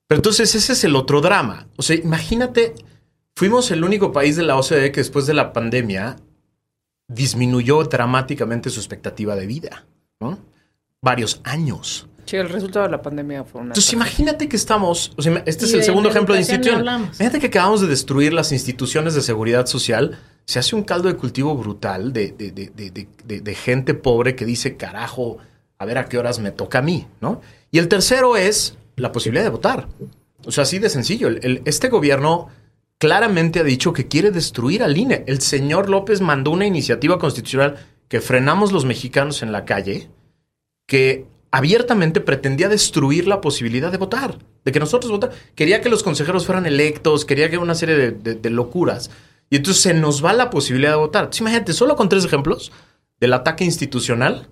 Pero entonces ese es el otro drama. O sea, imagínate, fuimos el único país de la OCDE que después de la pandemia disminuyó dramáticamente su expectativa de vida, ¿no? Varios años. Sí, el resultado de la pandemia fue una. Entonces, imagínate que estamos. O sea, este es el segundo de ejemplo de institución. Imagínate que acabamos de destruir las instituciones de seguridad social. Se hace un caldo de cultivo brutal de, de- de- de- de- de- de gente pobre que dice, carajo, a ver a qué horas me toca a mí, ¿no? Y el tercero es la posibilidad de votar. O sea, así de sencillo. El- el- este gobierno claramente ha dicho que quiere destruir al INE. El señor López mandó una iniciativa constitucional que frenamos los mexicanos en la calle que abiertamente pretendía destruir la posibilidad de votar, de que nosotros votáramos. Quería que los consejeros fueran electos, quería que una serie de, de- locuras. Y entonces se nos va la posibilidad de votar. Entonces, imagínate, solo con tres ejemplos del ataque institucional,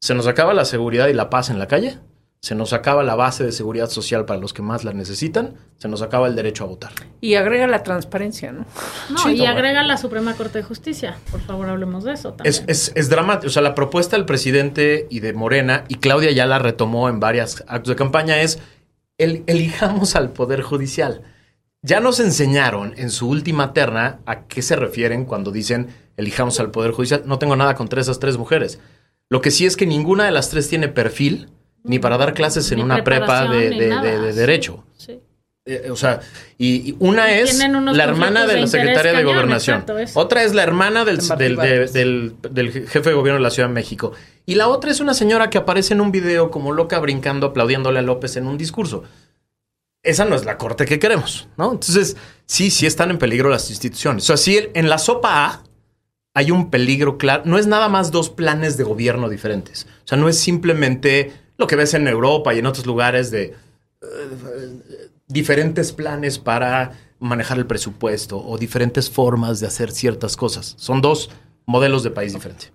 se nos acaba la seguridad y la paz en la calle, se nos acaba la base de seguridad social para los que más la necesitan, se nos acaba el derecho a votar. Y agrega la transparencia, ¿no? No, Sí, y toma. agrega la Suprema Corte de Justicia. Por favor, hablemos de eso también. Es, es, es dramático. O sea, la propuesta del presidente y de Morena, y Claudia ya la retomó en varios actos de campaña, es el, elijamos al Poder Judicial. Ya nos enseñaron en su última terna a qué se refieren cuando dicen elijamos al Poder Judicial. No tengo nada contra esas tres mujeres. Lo que sí es que ninguna de las tres tiene perfil ni para dar clases en Ni una prepa de, de- nada. de- de derecho. Sí. Eh, o sea, y, y una es la hermana de de la secretaria de gobernación. exacto. Otra es la hermana del, del- del jefe de gobierno de la Ciudad de México. Y la otra es una señora que aparece en un video como loca brincando, aplaudiéndole a López en un discurso. Esa no es la corte que queremos, ¿no? Entonces, sí, sí están en peligro las instituciones. O sea, sí, en la sopa A hay un peligro claro. No es nada más dos planes de gobierno diferentes. O sea, no es simplemente lo que ves en Europa y en otros lugares de eh, diferentes planes para manejar el presupuesto o diferentes formas de hacer ciertas cosas. Son dos modelos de país diferentes.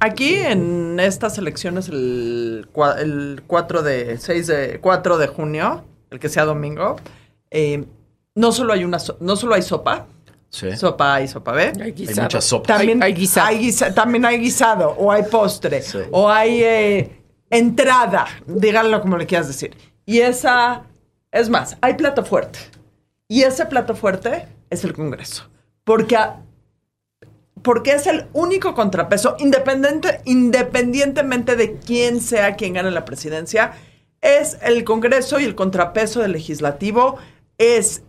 Aquí en estas elecciones el, el 4 de 6 de 4 de junio, el que sea domingo, eh, no solo hay una so- no solo hay sopa, Sí. sopa A y sopa B. Hay Hay muchas sopas. También Hay- hay guisado. guisa- también hay guisado o hay postre Sí. o hay eh, entrada, díganlo como le quieras decir. Y esa es más, hay plato fuerte. Y ese plato fuerte es el Congreso. Porque porque es el único contrapeso, independiente, independientemente de quién sea quien gane la presidencia, es el Congreso y el contrapeso del legislativo es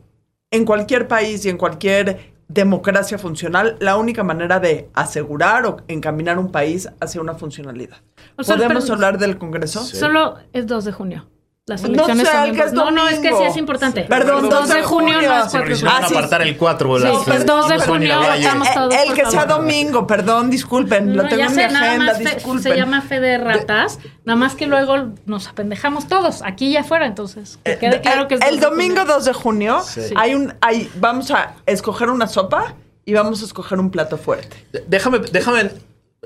en cualquier país y en cualquier democracia funcional la única manera de asegurar o encaminar un país hacia una funcionalidad. O sea, ¿Podemos pero- hablar del Congreso? Solo es 2 de junio. Las No elecciones el en que es No, no, es que sí es importante. Perdón, 2 de junio no es Sí, 4 porque de si no van Ah, a sí. apartar el 4. Sí, pues, dos de junio votamos Eh, todos, el que sea domingo, perdón, disculpen, lo No, tengo ya en sé, mi nada agenda, disculpen. se llama fe de ratas, nada más que luego nos apendejamos todos, aquí y afuera, entonces que quede Eh, claro que es el 2 de domingo junio. 2 de junio Sí. hay un hay vamos a escoger una sopa y vamos a escoger un plato fuerte. Déjame, déjame.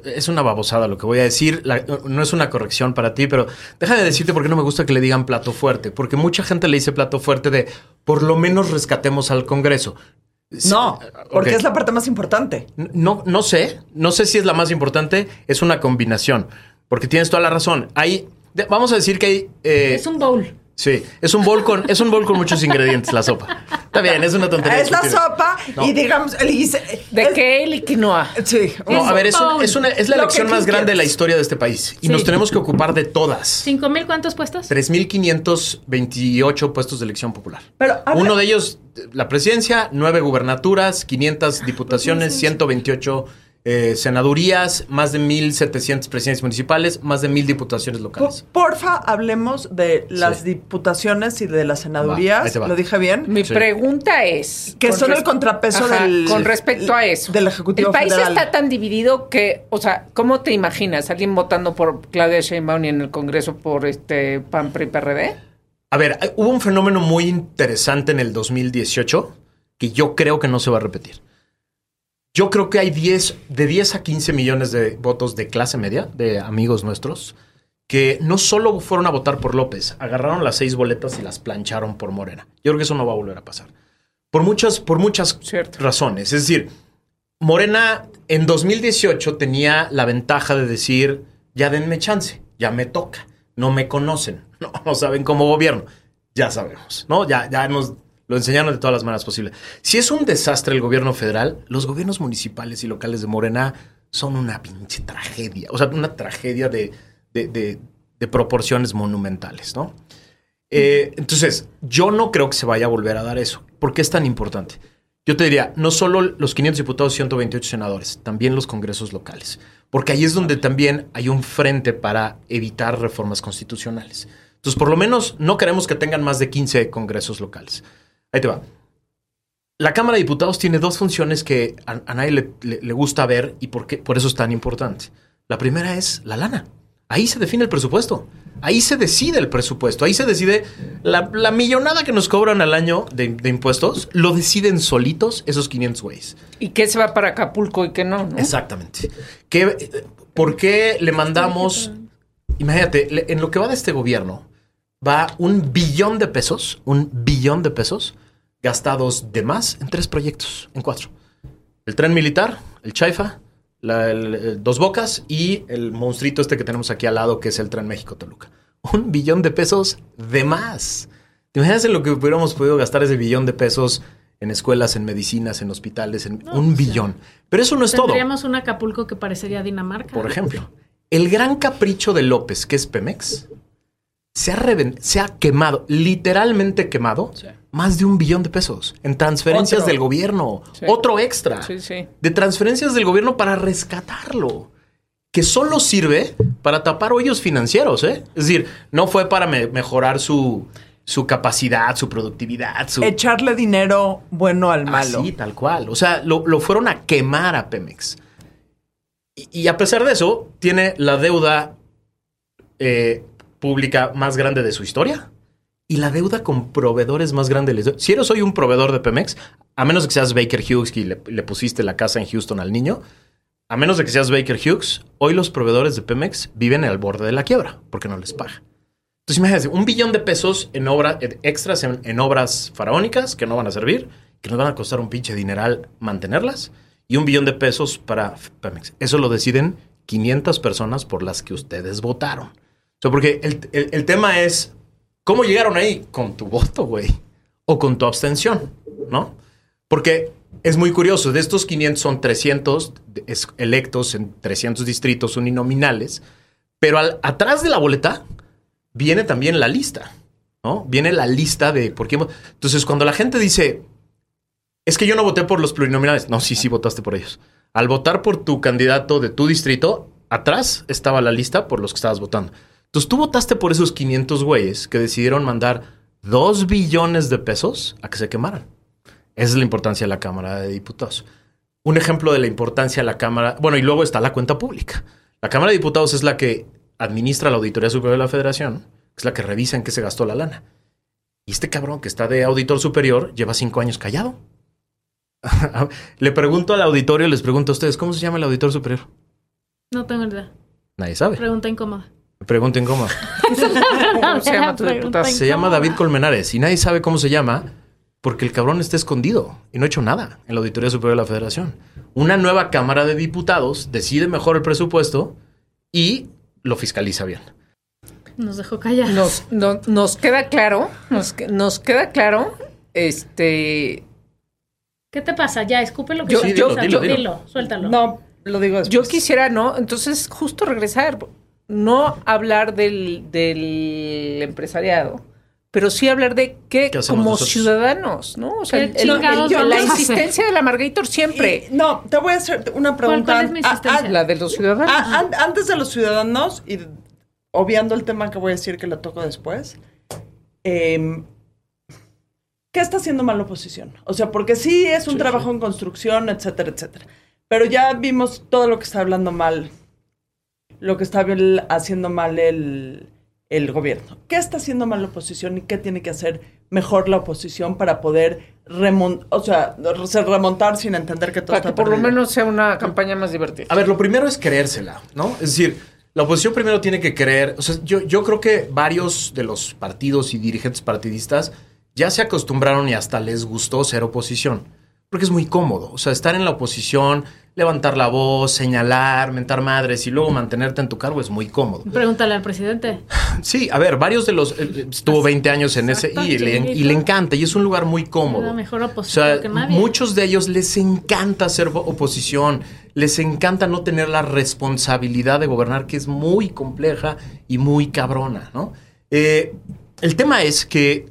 Es una babosada lo que voy a decir. la- no es una corrección para ti, pero déjame decirte por qué no me gusta que le digan plato fuerte. Porque mucha gente le dice plato fuerte de por lo menos rescatemos al Congreso. Sí, No, porque es la parte más importante. No, no sé, no sé si es la más importante, es una combinación, porque tienes toda la razón. Hay, de- vamos a decir que hay, eh, Es un bowl. Sí, es un bol con, es un bol con muchos ingredientes la sopa. Está bien, es una tontería. Es la sopa No. y digamos ¿De el y quinoa? Sí. No, a ver, es, un- es, una, es la Lo elección más grande de la historia de este país y Sí. nos tenemos que ocupar de todas. ¿Cinco mil cuántos puestos? 3.528 puestos de elección popular. Pero, Uno de ellos, la presidencia, nueve gubernaturas, 500 diputaciones, 128 eh, senadurías, más de 1.700 presidencias municipales, más de 1.000 diputaciones locales. porfa, hablemos de las Sí. diputaciones y de las senadurías. ahí te va. ¿Lo dije bien? Mi Sí. pregunta es... Que son el contrapeso del- Con respecto a eso. del Ejecutivo El país Federal. está tan dividido que, o sea, ¿cómo te imaginas? ¿Alguien votando por Claudia Sheinbaum y en el Congreso por este PAN, PRI, PRD? A ver, hubo un fenómeno muy interesante en el 2018 que yo creo que no se va a repetir. Yo creo que hay 10, de 10 a 15 millones de votos de clase media, de amigos nuestros, que no solo fueron a votar por López, agarraron las seis boletas y las plancharon por Morena. Yo creo que eso no va a volver a pasar. Por muchas, por muchas Cierto. razones. Es decir, Morena en 2018 tenía la ventaja de decir, ya denme chance, ya me toca, no me conocen, no, no saben cómo gobierno, ya sabemos, ¿no? Ya, ya nos lo enseñaron de todas las maneras posibles. Si es un desastre el gobierno federal, los gobiernos municipales y locales de Morena son una pinche tragedia, o sea, una tragedia de, de, de- proporciones monumentales, ¿no? Eh, entonces, yo no creo que se vaya a volver a dar eso. ¿Por qué es tan importante? Yo te diría, no solo los 500 diputados y 128 senadores, también los congresos locales, porque ahí es donde también hay un frente para evitar reformas constitucionales. Entonces, por lo menos no queremos que tengan más de 15 congresos locales. Ahí te va. La Cámara de Diputados tiene dos funciones que a, a nadie le, le- le gusta ver y por, qué, por eso es tan importante. La primera es la lana. Ahí se define el presupuesto. Ahí se decide el presupuesto. Ahí se decide la, la millonada que nos cobran al año de, de impuestos. Lo deciden solitos esos 500 güeyes. ¿Y qué se va para Acapulco y qué no? ¿no? Exactamente. ¿Qué, ¿Por qué le mandamos? Imagínate, en lo que va de este gobierno, va un billón de pesos, un billón de pesos gastados de más en tres proyectos, en cuatro. El tren militar, el Chaifa, la- el- el Dos Bocas y el monstruito este que tenemos aquí al lado, que es el tren México-Toluca. Un billón de pesos de más. ¿Te imaginas en lo que hubiéramos podido gastar ese billón de pesos en escuelas, en medicinas, en hospitales? En un billón. Pero eso no es todo. Tendríamos un Acapulco que parecería Dinamarca. Por ejemplo, el gran capricho de López, que es Pemex, se ha, se ha quemado, literalmente quemado, más de un billón de pesos en transferencias Otro. del gobierno. Sí. Otro extra. Sí, sí. De transferencias del gobierno para rescatarlo. Que solo sirve para tapar hoyos financieros, ¿eh? Es decir, no fue para me- mejorar su, su capacidad, su productividad, su... Echarle dinero bueno al malo. Así, tal cual. O sea, lo, lo fueron a quemar a Pemex. Y, y a pesar de eso, tiene la deuda eh, pública más grande de su historia y la deuda con proveedores más grande. Si eres hoy un proveedor de Pemex, a menos que seas Baker Hughes y le, pusiste la casa en Houston al niño, a menos de que seas Baker Hughes, hoy los proveedores de Pemex viven al borde de la quiebra porque no les paga. Entonces imagínate, un billón de pesos en obra, extras en, en obras faraónicas que no van a servir, que nos van a costar un pinche dineral mantenerlas, y un billón de pesos para Pemex. Eso lo deciden 500 personas por las que ustedes votaron. O sea, porque el, el- el tema es, ¿cómo llegaron ahí? Con tu voto, güey. O con tu abstención, ¿no? Porque es muy curioso, de estos 500 son 300 de- es- electos en 300 distritos uninominales, pero al- atrás de la boleta viene también la lista, ¿no? Viene la lista de por qué. Entonces, cuando la gente dice, es que yo no voté por los plurinominales, no, sí, sí votaste por ellos. Al votar por tu candidato de tu distrito, atrás estaba la lista por los que estabas votando. Entonces, tú votaste por esos 500 güeyes que decidieron mandar 2 billones de pesos a que se quemaran. Esa es la importancia de la Cámara de Diputados. Un ejemplo de la importancia de la Cámara, bueno, y luego está la cuenta pública. La Cámara de Diputados es la que administra la Auditoría Superior de la Federación, es la que revisa en qué se gastó la lana. Y este cabrón que está de auditor superior lleva cinco años callado. Le pregunto al auditorio, les pregunto a ustedes, ¿cómo se llama el auditor superior? No tengo idea. Nadie sabe. Pregunta incómoda. Pregunten cómo. ¿Cómo se llama diputado? Se llama. David Colmenares y nadie sabe cómo se llama porque el cabrón está escondido y no ha hecho nada en la Auditoría Superior de la Federación. Una nueva Cámara de Diputados decide mejor el presupuesto y lo fiscaliza bien. Nos dejó callar. Nos, no- nos queda claro, nos, que- nos queda claro, este, ¿Qué te pasa? Ya, escupe lo que Yo- pensando. dilo, dilo. Dilo, suéltalo. No, lo digo después. yo quisiera, ¿no? Entonces, justo regresar, no hablar del, del empresariado, pero sí hablar de qué, ¿Qué hacemos como nosotros? ciudadanos, ¿no? O sea, ¿Qué el- el- la insistencia de la Margator siempre, Y- no, te voy a hacer una pregunta. cuál es mi insistencia? la de los ciudadanos. An- antes de los ciudadanos y obviando el tema que voy a decir que lo toco después, em, ¿qué está haciendo mal la oposición? O sea, porque sí es un trabajo en construcción, etcétera, etcétera. Pero ya vimos todo lo que está hablando mal, lo que está bien- haciendo mal el, el gobierno. ¿Qué está haciendo mal la oposición y qué tiene que hacer mejor la oposición para poder remon- o sea, se remontar sin entender que todo para que está por lo menos sea una campaña más divertida. A ver, lo primero es creérsela, ¿no? Es decir, la oposición primero tiene que creer, o sea, yo, yo creo que varios de los partidos y dirigentes partidistas ya se acostumbraron y hasta les gustó ser oposición, porque es muy cómodo, o sea, estar en la oposición, levantar la voz, señalar, mentar madres y luego mantenerte en tu cargo es muy cómodo. Pregúntale al presidente. Sí, a ver, varios de los... eh, estuvo 20 años en ese y le, y le encanta y es un lugar muy cómodo. La mejor O oposición sea, que nadie. muchos de ellos les encanta ser vo- oposición, les encanta no tener la responsabilidad de gobernar, que es muy compleja y muy cabrona, ¿no? Eh, el tema es que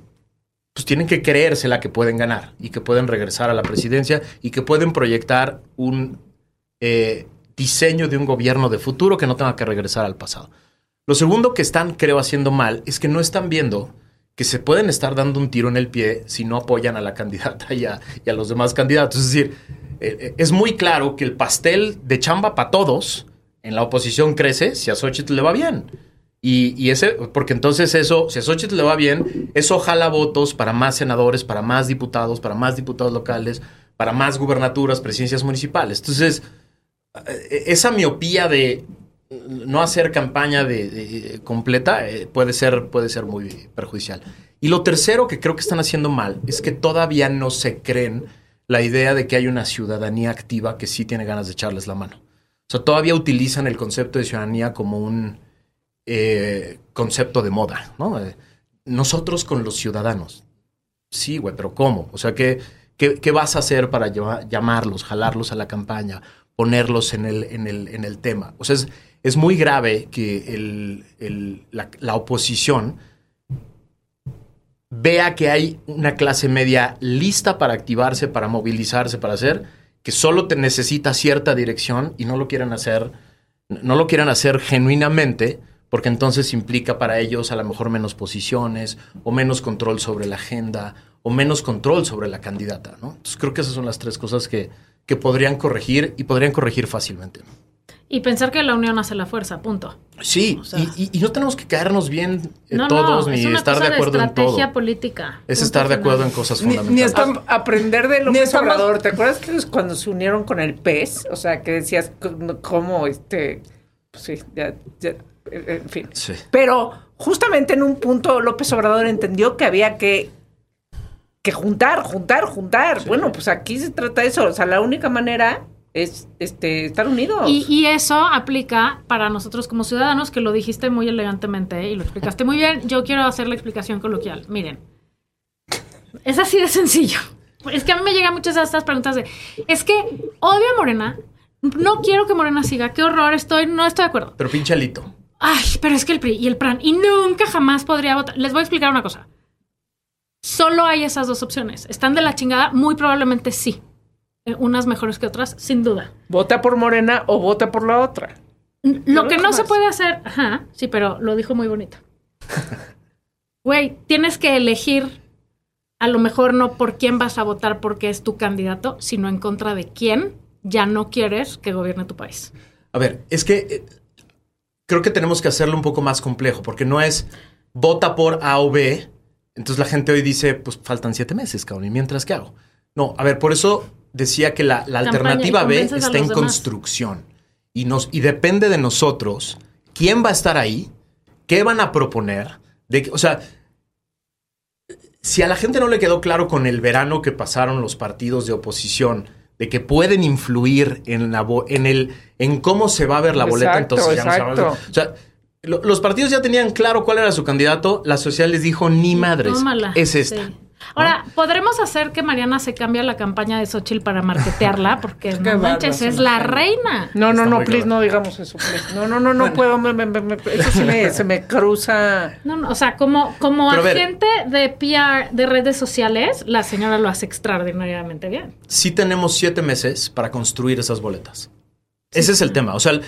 pues tienen que creérsela que pueden ganar y que pueden regresar a la presidencia y que pueden proyectar un eh, diseño de un gobierno de futuro que no tenga que regresar al pasado. Lo segundo que están, creo, haciendo mal es que no están viendo que se pueden estar dando un tiro en el pie si no apoyan a la candidata y a, y a los demás candidatos. Es decir, eh, eh, es muy claro que el pastel de chamba para todos en la oposición crece si a Xochitl le va bien. Y, y ese, porque entonces eso, si a Xochitl le va bien, eso jala votos para más senadores, para más diputados, para más diputados locales, para más gubernaturas, presidencias municipales. Entonces, esa miopía de no hacer campaña de, de- completa eh, puede, ser, puede ser muy perjudicial. Y lo tercero que creo que están haciendo mal es que todavía no se creen la idea de que hay una ciudadanía activa que sí tiene ganas de echarles la mano. O sea, todavía utilizan el concepto de ciudadanía como un eh, concepto de moda, ¿no? Eh, nosotros con los ciudadanos. Sí, güey, pero ¿cómo? O sea, ¿qué, qué, vas a hacer para llamarlos, jalarlos a la campaña, ponerlos en el, en el, en el tema? O sea, es, es muy grave que el- el- la, oposición vea que hay una clase media lista para activarse, para movilizarse, para hacer, que solo te necesita cierta dirección y no lo quieren hacer, no lo quieren hacer genuinamente, porque entonces implica para ellos a lo mejor menos posiciones, o menos control sobre la agenda, o menos control sobre la candidata, ¿no? Entonces creo que esas son las tres cosas que, que podrían corregir y podrían corregir fácilmente. Y pensar que la unión hace la fuerza, punto. Sí, O sea- y, y- y no tenemos que caernos bien eh, No, todos, no, ni es una estar cosa de acuerdo en estrategia todo. política. Es estar de acuerdo en cosas Ni- ni fundamentales. estamos- A- aprender de Ni López estamos- Obrador. ¿Te acuerdas que es cuando se unieron con el PES? O sea, que decías cómo este. Pues sí, ya, ya, en fin. Sí. Pero justamente en un punto López Obrador entendió que había que, que juntar, juntar, juntar. Bueno, pues aquí se trata de eso. O sea, la única manera es este estar unidos. Y, y eso aplica para nosotros como ciudadanos, que lo dijiste muy elegantemente ¿eh? y lo explicaste muy bien. Yo quiero hacer la explicación coloquial. Miren, es así de sencillo. Es que a mí me llegan muchas de estas preguntas de, es que odio a Morena, no quiero que Morena siga, qué horror, estoy, no estoy de acuerdo. Pero pinche alito. Ay, pero es que el PRI y el PRAN, y nunca jamás podría votar. Les voy a explicar una cosa. Solo hay esas dos opciones. ¿Están de la chingada? Muy probablemente sí. Eh, Unas mejores que otras, sin duda. Vota por Morena o vota por la otra. N- Lo que no se puede hacer, ajá, sí, pero lo dijo muy bonito. Güey, tienes que elegir a lo mejor no por quién vas a votar porque es tu candidato, sino en contra de quién ya no quieres que gobierne tu país. A ver, es que eh, creo que tenemos que hacerlo un poco más complejo, porque no es vota por A o B. Entonces la gente hoy dice, pues faltan siete meses, cabrón, ¿y mientras qué hago? No, a ver, por eso decía que la, la Campaña, alternativa B está en demás. construcción. Y, nos, y depende de nosotros quién va a estar ahí, qué van a proponer. De, que- o sea, si a la gente no le quedó claro con el verano que pasaron los partidos de oposición, de que pueden influir en, la en, el, en cómo se va a ver la boleta, Exacto, entonces ya no se va a ver. O sea, los partidos ya tenían claro cuál era su candidato, la social les dijo, ni madres, Tómala. es esta. Sí. Ahora, ¿podremos hacer que Mariana se cambie la campaña de Xochitl para marketearla? Porque no manches, es la reina. No, no, no, please, no digamos eso. please. No, no, no, no puedo. me- me- me- me- eso sí me, se me cruza. No, no, o sea, como, como Pero agente de PR de redes sociales, la señora lo hace extraordinariamente bien. sí tenemos siete meses para construir esas boletas. Ese es el tema. O sea, el,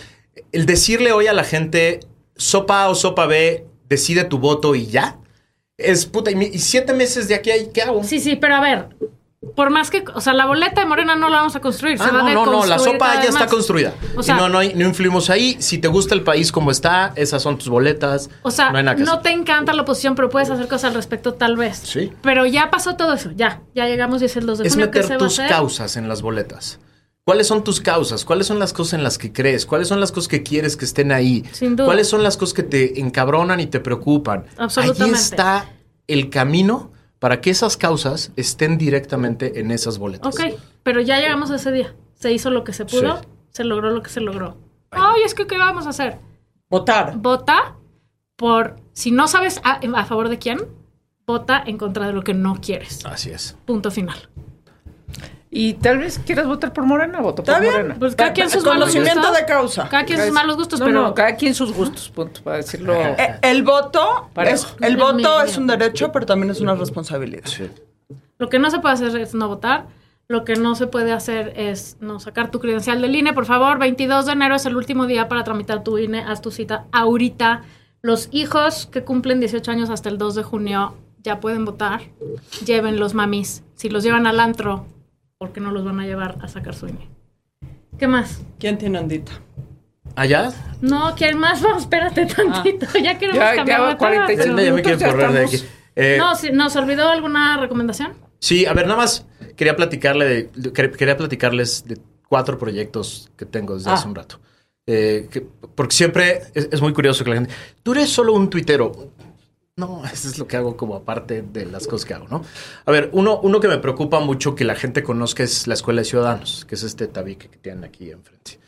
el decirle hoy a la gente, sopa A o sopa B, decide tu voto y ya. Es puta, y, siete meses de aquí a ahí, ¿qué hago? Sí, sí, pero a ver, por más que, o sea, la boleta de Morena no la vamos a construir. se Ah, va no, a no, no, la sopa ya está más. construida. O sea- y no, no, no influimos ahí. Si te gusta el país como está, esas son tus boletas. O sea, no hay nada que no hacer. te encanta la oposición, pero puedes hacer cosas al respecto tal vez. Sí. Pero ya pasó todo eso, ya. Ya llegamos y es el 2 de es junio. ¿qué se meter va a tus hacer? causas en las boletas. ¿Cuáles son tus causas? ¿Cuáles son las cosas en las que crees? ¿Cuáles son las cosas que quieres que estén ahí? Sin duda. ¿Cuáles son las cosas que te encabronan y te preocupan? Absolutamente. Ahí está el camino para que esas causas estén directamente en esas boletas. Ok, pero ya llegamos a ese día. Se hizo lo que se pudo, Sí. se logró lo que se logró. Ay, es que ¿qué vamos a hacer? Votar. Vota por, si no sabes a, a favor de quién, vota en contra de lo que no quieres. Así es. Punto final. Y tal vez quieras votar por Morena, voto por ¿Está bien? Morena. Pues cada quien sus malos gustos. de causa. Cada quien sus malos gustos, no, pero no, cada quien sus gustos, punto, para decirlo. Eh, El voto, es, el voto es un derecho, pero también es una responsabilidad. Sí. Lo que no se puede hacer es no votar. Lo que no se puede hacer es no sacar tu credencial del INE. Por favor, 22 de enero es el último día para tramitar tu INE. Haz tu cita ahorita. Los hijos que cumplen 18 años hasta el 2 de junio ya pueden votar. Lleven los mamis. Si los llevan al antro, ¿por qué no los van a llevar a sacar su INE? ¿Qué más? ¿Quién tiene ondita? ¿Allá? No, ¿quién más? Vamos, espérate tantito. Ya queremos Ya- cambiar ya de tema. 45 Ya, ya me quiero ya correr de aquí. Eh, No, si- ¿nos olvidó alguna recomendación? Sí, a ver, nada más quería platicarle de- de- quer- quería platicarles de cuatro proyectos que tengo desde Ah. hace un rato. Eh, que- porque siempre es, es muy curioso que la gente. Tú eres solo un tuitero. No, eso es lo que hago como aparte de las cosas que hago, ¿no? A ver, uno, uno que me preocupa mucho que la gente conozca es la Escuela de Ciudadanos, que es este tabique que tienen aquí enfrente.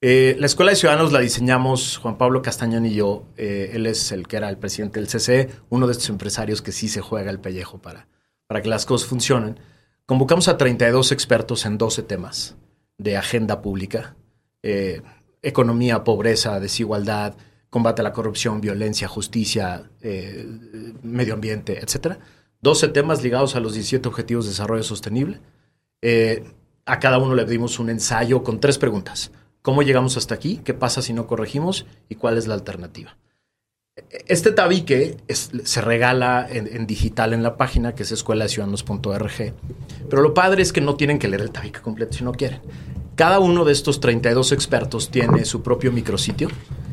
Eh, la Escuela de Ciudadanos la diseñamos Juan Pablo Castañón y yo. Eh, él es el que era el presidente del CCE, uno de estos empresarios que sí se juega el pellejo para, para que las cosas funcionen. Convocamos a 32 expertos en 12 temas de agenda pública. eh, economía, pobreza, desigualdad, combate a la corrupción, violencia, justicia, eh, medio ambiente, etcétera. 12 temas ligados a los 17 Objetivos de Desarrollo Sostenible. Eh, a cada uno le dimos un ensayo con tres preguntas. ¿Cómo llegamos hasta aquí? ¿Qué pasa si no corregimos? ¿Y cuál es la alternativa? Este tabique se regala en, digital en la página que es escueladeciudadanos.org. Pero lo padre es que no tienen que leer el tabique completo si no quieren. Cada uno de estos 32 expertos tiene su propio micrositio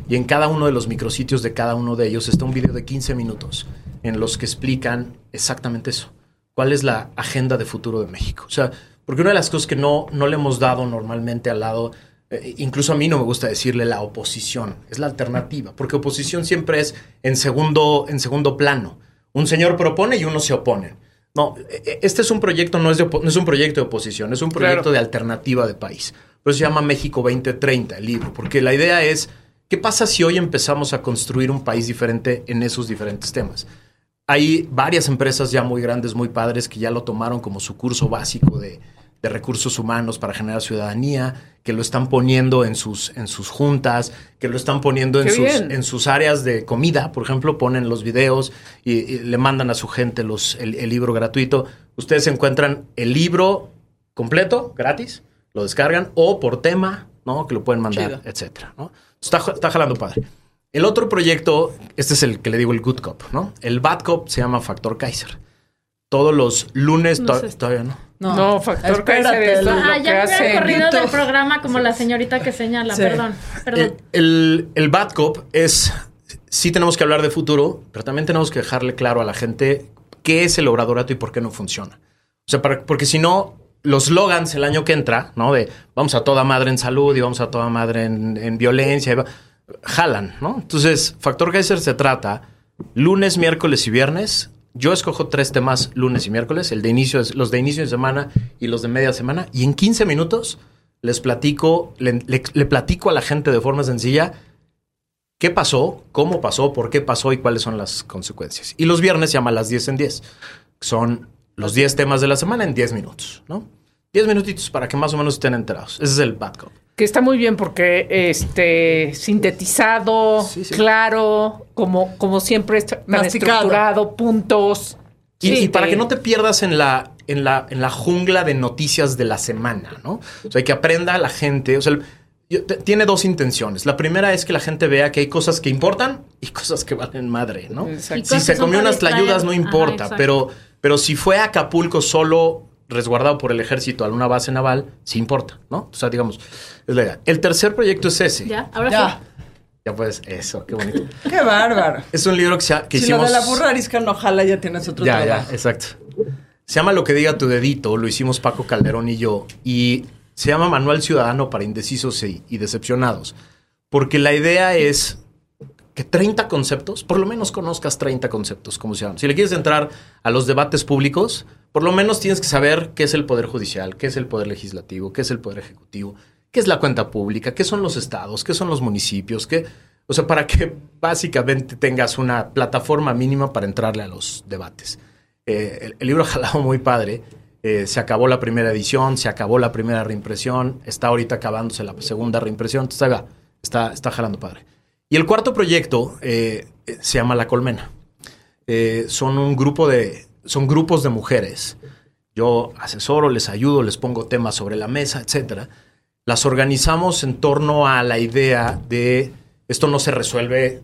y en cada uno de los micrositios de cada uno de ellos está un video de 15 minutos en los que explican exactamente eso. ¿Cuál es la agenda de futuro de México? O sea, porque una de las cosas que no, no le hemos dado normalmente al lado, eh, incluso a mí no me gusta decirle la oposición, es la alternativa, porque oposición siempre es en segundo, en segundo plano. Un señor propone y uno se opone. No, eh, este es un proyecto, no es, de no es un proyecto de oposición, es un proyecto Claro. de alternativa de país. Por eso se llama México 2030, el libro, porque la idea es, ¿qué pasa si hoy empezamos a construir un país diferente en esos diferentes temas? Hay varias empresas ya muy grandes, muy padres, que ya lo tomaron como su curso básico de, de recursos humanos para generar ciudadanía, que lo están poniendo en sus, en sus juntas, que lo están poniendo en sus, en sus áreas de comida, por ejemplo, ponen los videos y, y le mandan a su gente los, el, el libro gratuito. Ustedes encuentran el libro completo, gratis, lo descargan, o por tema, ¿no? Que lo pueden mandar, Chido. etcétera, ¿no? Está, está jalando padre. El otro proyecto, este es el que le digo el Good Cop, ¿no? El Bad Cop se llama Factor Kaiser. Todos los lunes, No sé. todavía no. No, Factor Espérate, Ah, ya me hace hubiera corrido del programa como la señorita que señala. Sí. Perdón, perdón. El, el, el Bad Cop es. Sí, tenemos que hablar de futuro, pero también tenemos que dejarle claro a la gente qué es el obradorato y por qué no funciona. O sea, para- porque si no, los slogans el año que entra, ¿no? De vamos a toda madre en salud y vamos a toda madre en, en violencia, y va- jalan, ¿no? Entonces, Factor Kaiser se trata lunes, miércoles y viernes. Yo escojo tres temas lunes y miércoles, el de inicio, los de inicio de semana y los de media semana, y en 15 minutos les platico, le, platico a la gente de forma sencilla qué pasó, cómo pasó, por qué pasó y cuáles son las consecuencias. Y los viernes se llama las 10 en 10. Son los 10 temas de la semana en 10 minutos, ¿no? 10 minutitos para que más o menos estén enterados. Ese es el Bad Cop. Que está muy bien porque este sintetizado, Sí, sí. claro, como, como siempre está tan Masticado. estructurado, puntos. Y, Sí, y para te- que no te pierdas en la, en, la, en la jungla de noticias de la semana, ¿no? O sea, que aprenda la gente. O sea, el- tiene dos intenciones. La primera es que la gente vea que hay cosas que importan y cosas que valen madre, ¿no? Si se comió unas tlayudas no importa, pero, pero si fue a Acapulco solo resguardado por el ejército a una base naval, sí importa, ¿no? O sea, digamos, es la idea. El tercer proyecto es ese. Ya, ahora Ya. sí. Ya pues, eso, qué bonito. Qué bárbaro. Es un libro que, se ha- que si hicimos... lo de la burra arisca no jala, ya tienes otro Ya, trabajo. ya, exacto. Se llama Lo que diga tu dedito, lo hicimos Paco Calderón y yo, y se llama Manual Ciudadano para Indecisos y, y Decepcionados, porque la idea es que 30 conceptos, por lo menos conozcas 30 conceptos, como se llaman. Si le quieres entrar a los debates públicos, por lo menos tienes que saber qué es el Poder Judicial, qué es el Poder Legislativo, qué es el Poder Ejecutivo, qué es la cuenta pública, qué son los estados, qué son los municipios, qué... O sea, para que básicamente tengas una plataforma mínima para entrarle a los debates. Eh, el, libro ha jalado muy padre. Eh, se acabó la primera edición, se acabó la primera reimpresión, está ahorita acabándose la segunda reimpresión. Está, está jalando padre. Y el cuarto proyecto eh, se llama La Colmena. Son un grupo de, son grupos de mujeres. Yo asesoro, les ayudo, les pongo temas sobre la mesa, etcétera. Las organizamos en torno a la idea de esto no se resuelve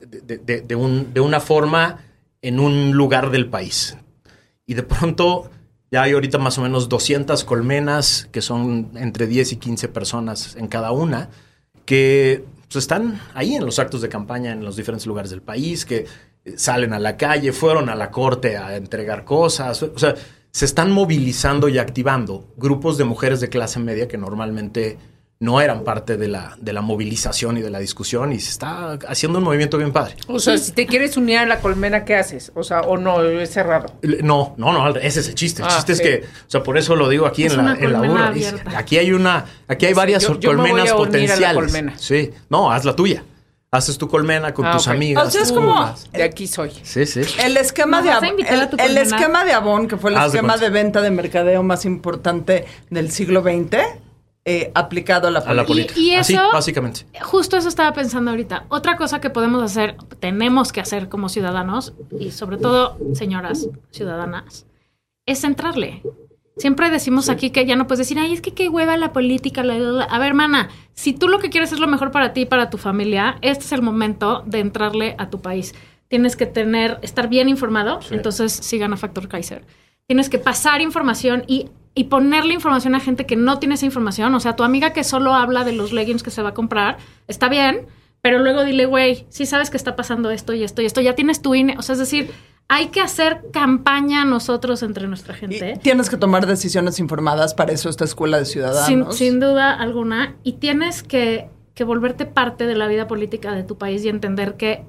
de, de- de- de un- de una forma en un lugar del país. Y de pronto ya hay ahorita más o menos 200 colmenas, que son entre 10 y 15 personas en cada una, que pues, están ahí en los actos de campaña en los diferentes lugares del país, que salen a la calle, fueron a la corte a entregar cosas. O sea, se están movilizando y activando grupos de mujeres de clase media que normalmente no eran parte de la, de la movilización y de la discusión y se está haciendo un movimiento bien padre. O sea, si te quieres unir a la colmena, ¿qué haces? O sea, o no, es cerrado. No, no, no, ese es el chiste. El Ah, chiste sí. es que, o sea, por eso lo digo aquí Es en la, en la abierta. Aquí hay una, aquí hay varias yo- yo colmenas potenciales. colmena. Sí, no, haz la tuya. Haces tu colmena con Ah, tus ok. amigas. O sea, es como- vas. De aquí soy. Sí, sí. El esquema ¿Nos de Avon, el, esquema de Avon, que fue el Haz esquema de venta de mercadeo más importante del siglo XX, eh, aplicado a la A la política. y Así, eso- básicamente. Justo eso estaba pensando ahorita. Otra cosa que podemos hacer, tenemos que hacer como ciudadanos, y sobre todo señoras ciudadanas, es entrarle. Siempre decimos aquí que ya no puedes decir, ay, es que qué hueva la política. la- la- la". A ver, hermana, si tú lo que quieres es lo mejor para ti y para tu familia, este es el momento de entrarle a tu país. Tienes que tener, estar bien informado, Sí. entonces sigan a Factor Kaiser. Tienes que pasar información y, y ponerle información a gente que no tiene esa información. O sea, tu amiga que solo habla de los leggings que se va a comprar, está bien, pero luego dile, güey, sí sabes que está pasando esto y esto y esto, ya tienes tu INE. O sea, es decir, hay que hacer campaña nosotros entre nuestra Y gente. tienes que tomar decisiones informadas, para eso esta escuela de Sin, ciudadanos. sin duda alguna. Y tienes que, que volverte parte de la vida política de tu país y entender que,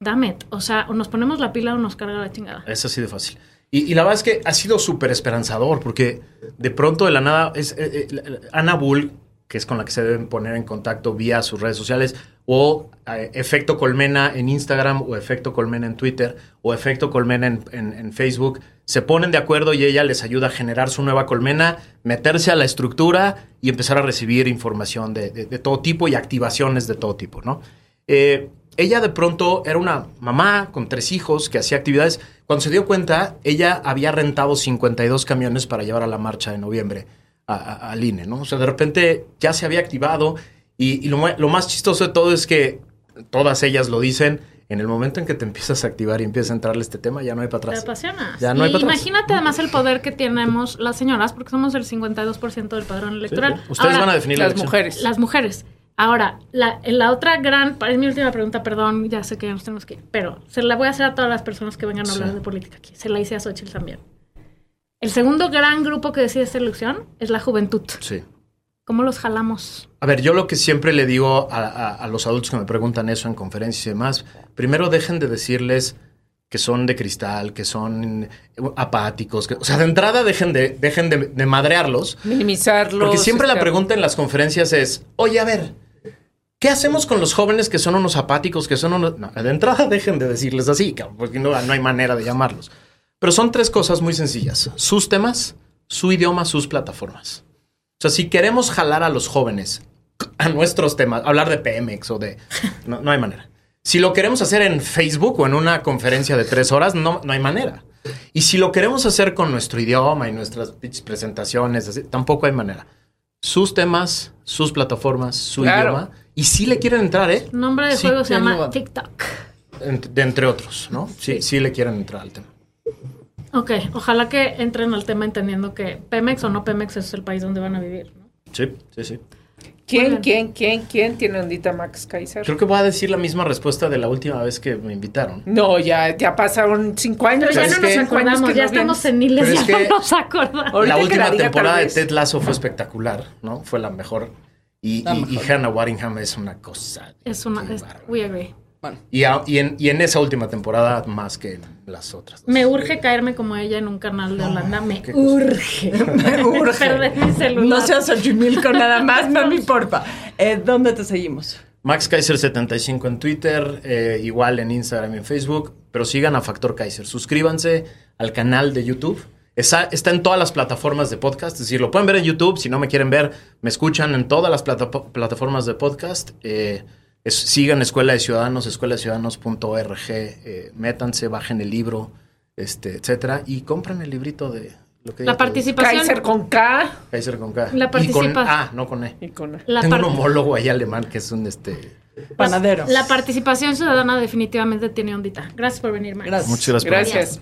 dame, o sea, o nos ponemos la pila o nos carga la chingada. Es así de fácil. Y, y la verdad es que ha sido súper esperanzador porque de pronto de la nada es eh, eh, Ana Bull, que es con la que se deben poner en contacto vía sus redes sociales, o eh, Efecto Colmena en Instagram, o Efecto Colmena en Twitter, o Efecto Colmena en, en- Facebook, se ponen de acuerdo y ella les ayuda a generar su nueva colmena, meterse a la estructura y empezar a recibir información de, de- todo tipo y activaciones de todo tipo, ¿no? Eh, ella de pronto era una mamá con tres hijos que hacía actividades. Cuando se dio cuenta, ella había rentado 52 camiones para llevar a la marcha de noviembre al INE, ¿no? O sea, de repente ya se había activado y, y lo, lo más chistoso de todo es que todas ellas lo dicen, en el momento en que te empiezas a activar y empieza a entrarle este tema, ya no hay para Te atrás. apasionas. Ya no hay para atrás. imagínate además el poder que tenemos las señoras, porque somos el 52% del padrón electoral. Sí, sí. Ustedes Ahora, van a definir la Las mujeres. Las mujeres. Ahora, la, la otra gran, es mi última pregunta, perdón, ya sé que ya nos tenemos que ir, pero se la voy a hacer a todas las personas que vengan a hablar Sí. de política aquí. Se la hice a Xochitl también. El segundo gran grupo que decide esta elección es la juventud. Sí. ¿Cómo los jalamos? A ver, yo lo que siempre le digo a, a- a los adultos que me preguntan eso en conferencias y demás, primero dejen de decirles que son de cristal, que son apáticos, que, o sea, de entrada dejen de, dejen de, de madrearlos, Minimizarlos. porque siempre la este, pregunta en las conferencias es, oye, a ver, ¿qué hacemos con los jóvenes que son unos apáticos, que son unos... No, de entrada dejen de decirles así, porque no, no hay manera de llamarlos. Pero son tres cosas muy sencillas, sus temas, su idioma, sus plataformas. O sea, si queremos jalar a los jóvenes a nuestros temas, hablar de PMX o de... No, no hay manera. Si lo queremos hacer en Facebook o en una conferencia de tres horas, no, no hay manera. Y si lo queremos hacer con nuestro idioma y nuestras presentaciones, así, tampoco hay manera. Sus temas, sus plataformas, su Claro. idioma. Y si le quieren entrar, ¿eh? Nombre de Sí, juego se llama. TikTok. Ent- de entre otros, ¿no? Sí, sí le quieren entrar al tema. Ok, ojalá que entren al tema entendiendo que Pemex o no Pemex es el país donde van a vivir. ¿no? Sí, sí, sí. ¿Quién, quién, quién, quién tiene ondita Max Kaiser? Creo que voy a decir la misma respuesta de la última vez que me invitaron. No, ya, ya pasaron cinco años. Pero ya ¿Sabes no nos acordamos, ya estamos seniles, ya no nos acordamos. La última la diga, temporada de. Ted Lasso fue espectacular, ¿no? Fue la mejor. Y, La y- mejor. y Hannah Waddingham es una cosa. Es una, es, we agree. Bueno. Y, a- y en, y en esa última temporada más que en las otras. dos. Me urge caerme como ella en un canal de Holanda. Me urge. Me urge. Perder mi celular. No seas Xochimilco nada más, no me importa. Eh, ¿Dónde te seguimos? Max Kaiser75 en Twitter, eh, igual en Instagram y en Facebook, pero sigan a Factor Kaiser. Suscríbanse al canal de YouTube. Está, está en todas las plataformas de podcast, es decir, lo pueden ver en YouTube. Si no me quieren ver, me escuchan en todas las plata- plataformas de podcast. Eh, es- sigan Escuela de Ciudadanos, escuela de ciudadanos.org. eh, métanse, bajen el libro, este, etcétera, y compren el librito de lo que La participación. Kaiser con K. Kaiser con K. La Y con A, no con E. Y con La, Tengo un homólogo ahí alemán que es un este. Panadero. la participación ciudadana definitivamente tiene ondita. Gracias por venir, Max. Gracias. Muchas gracias por Gracias.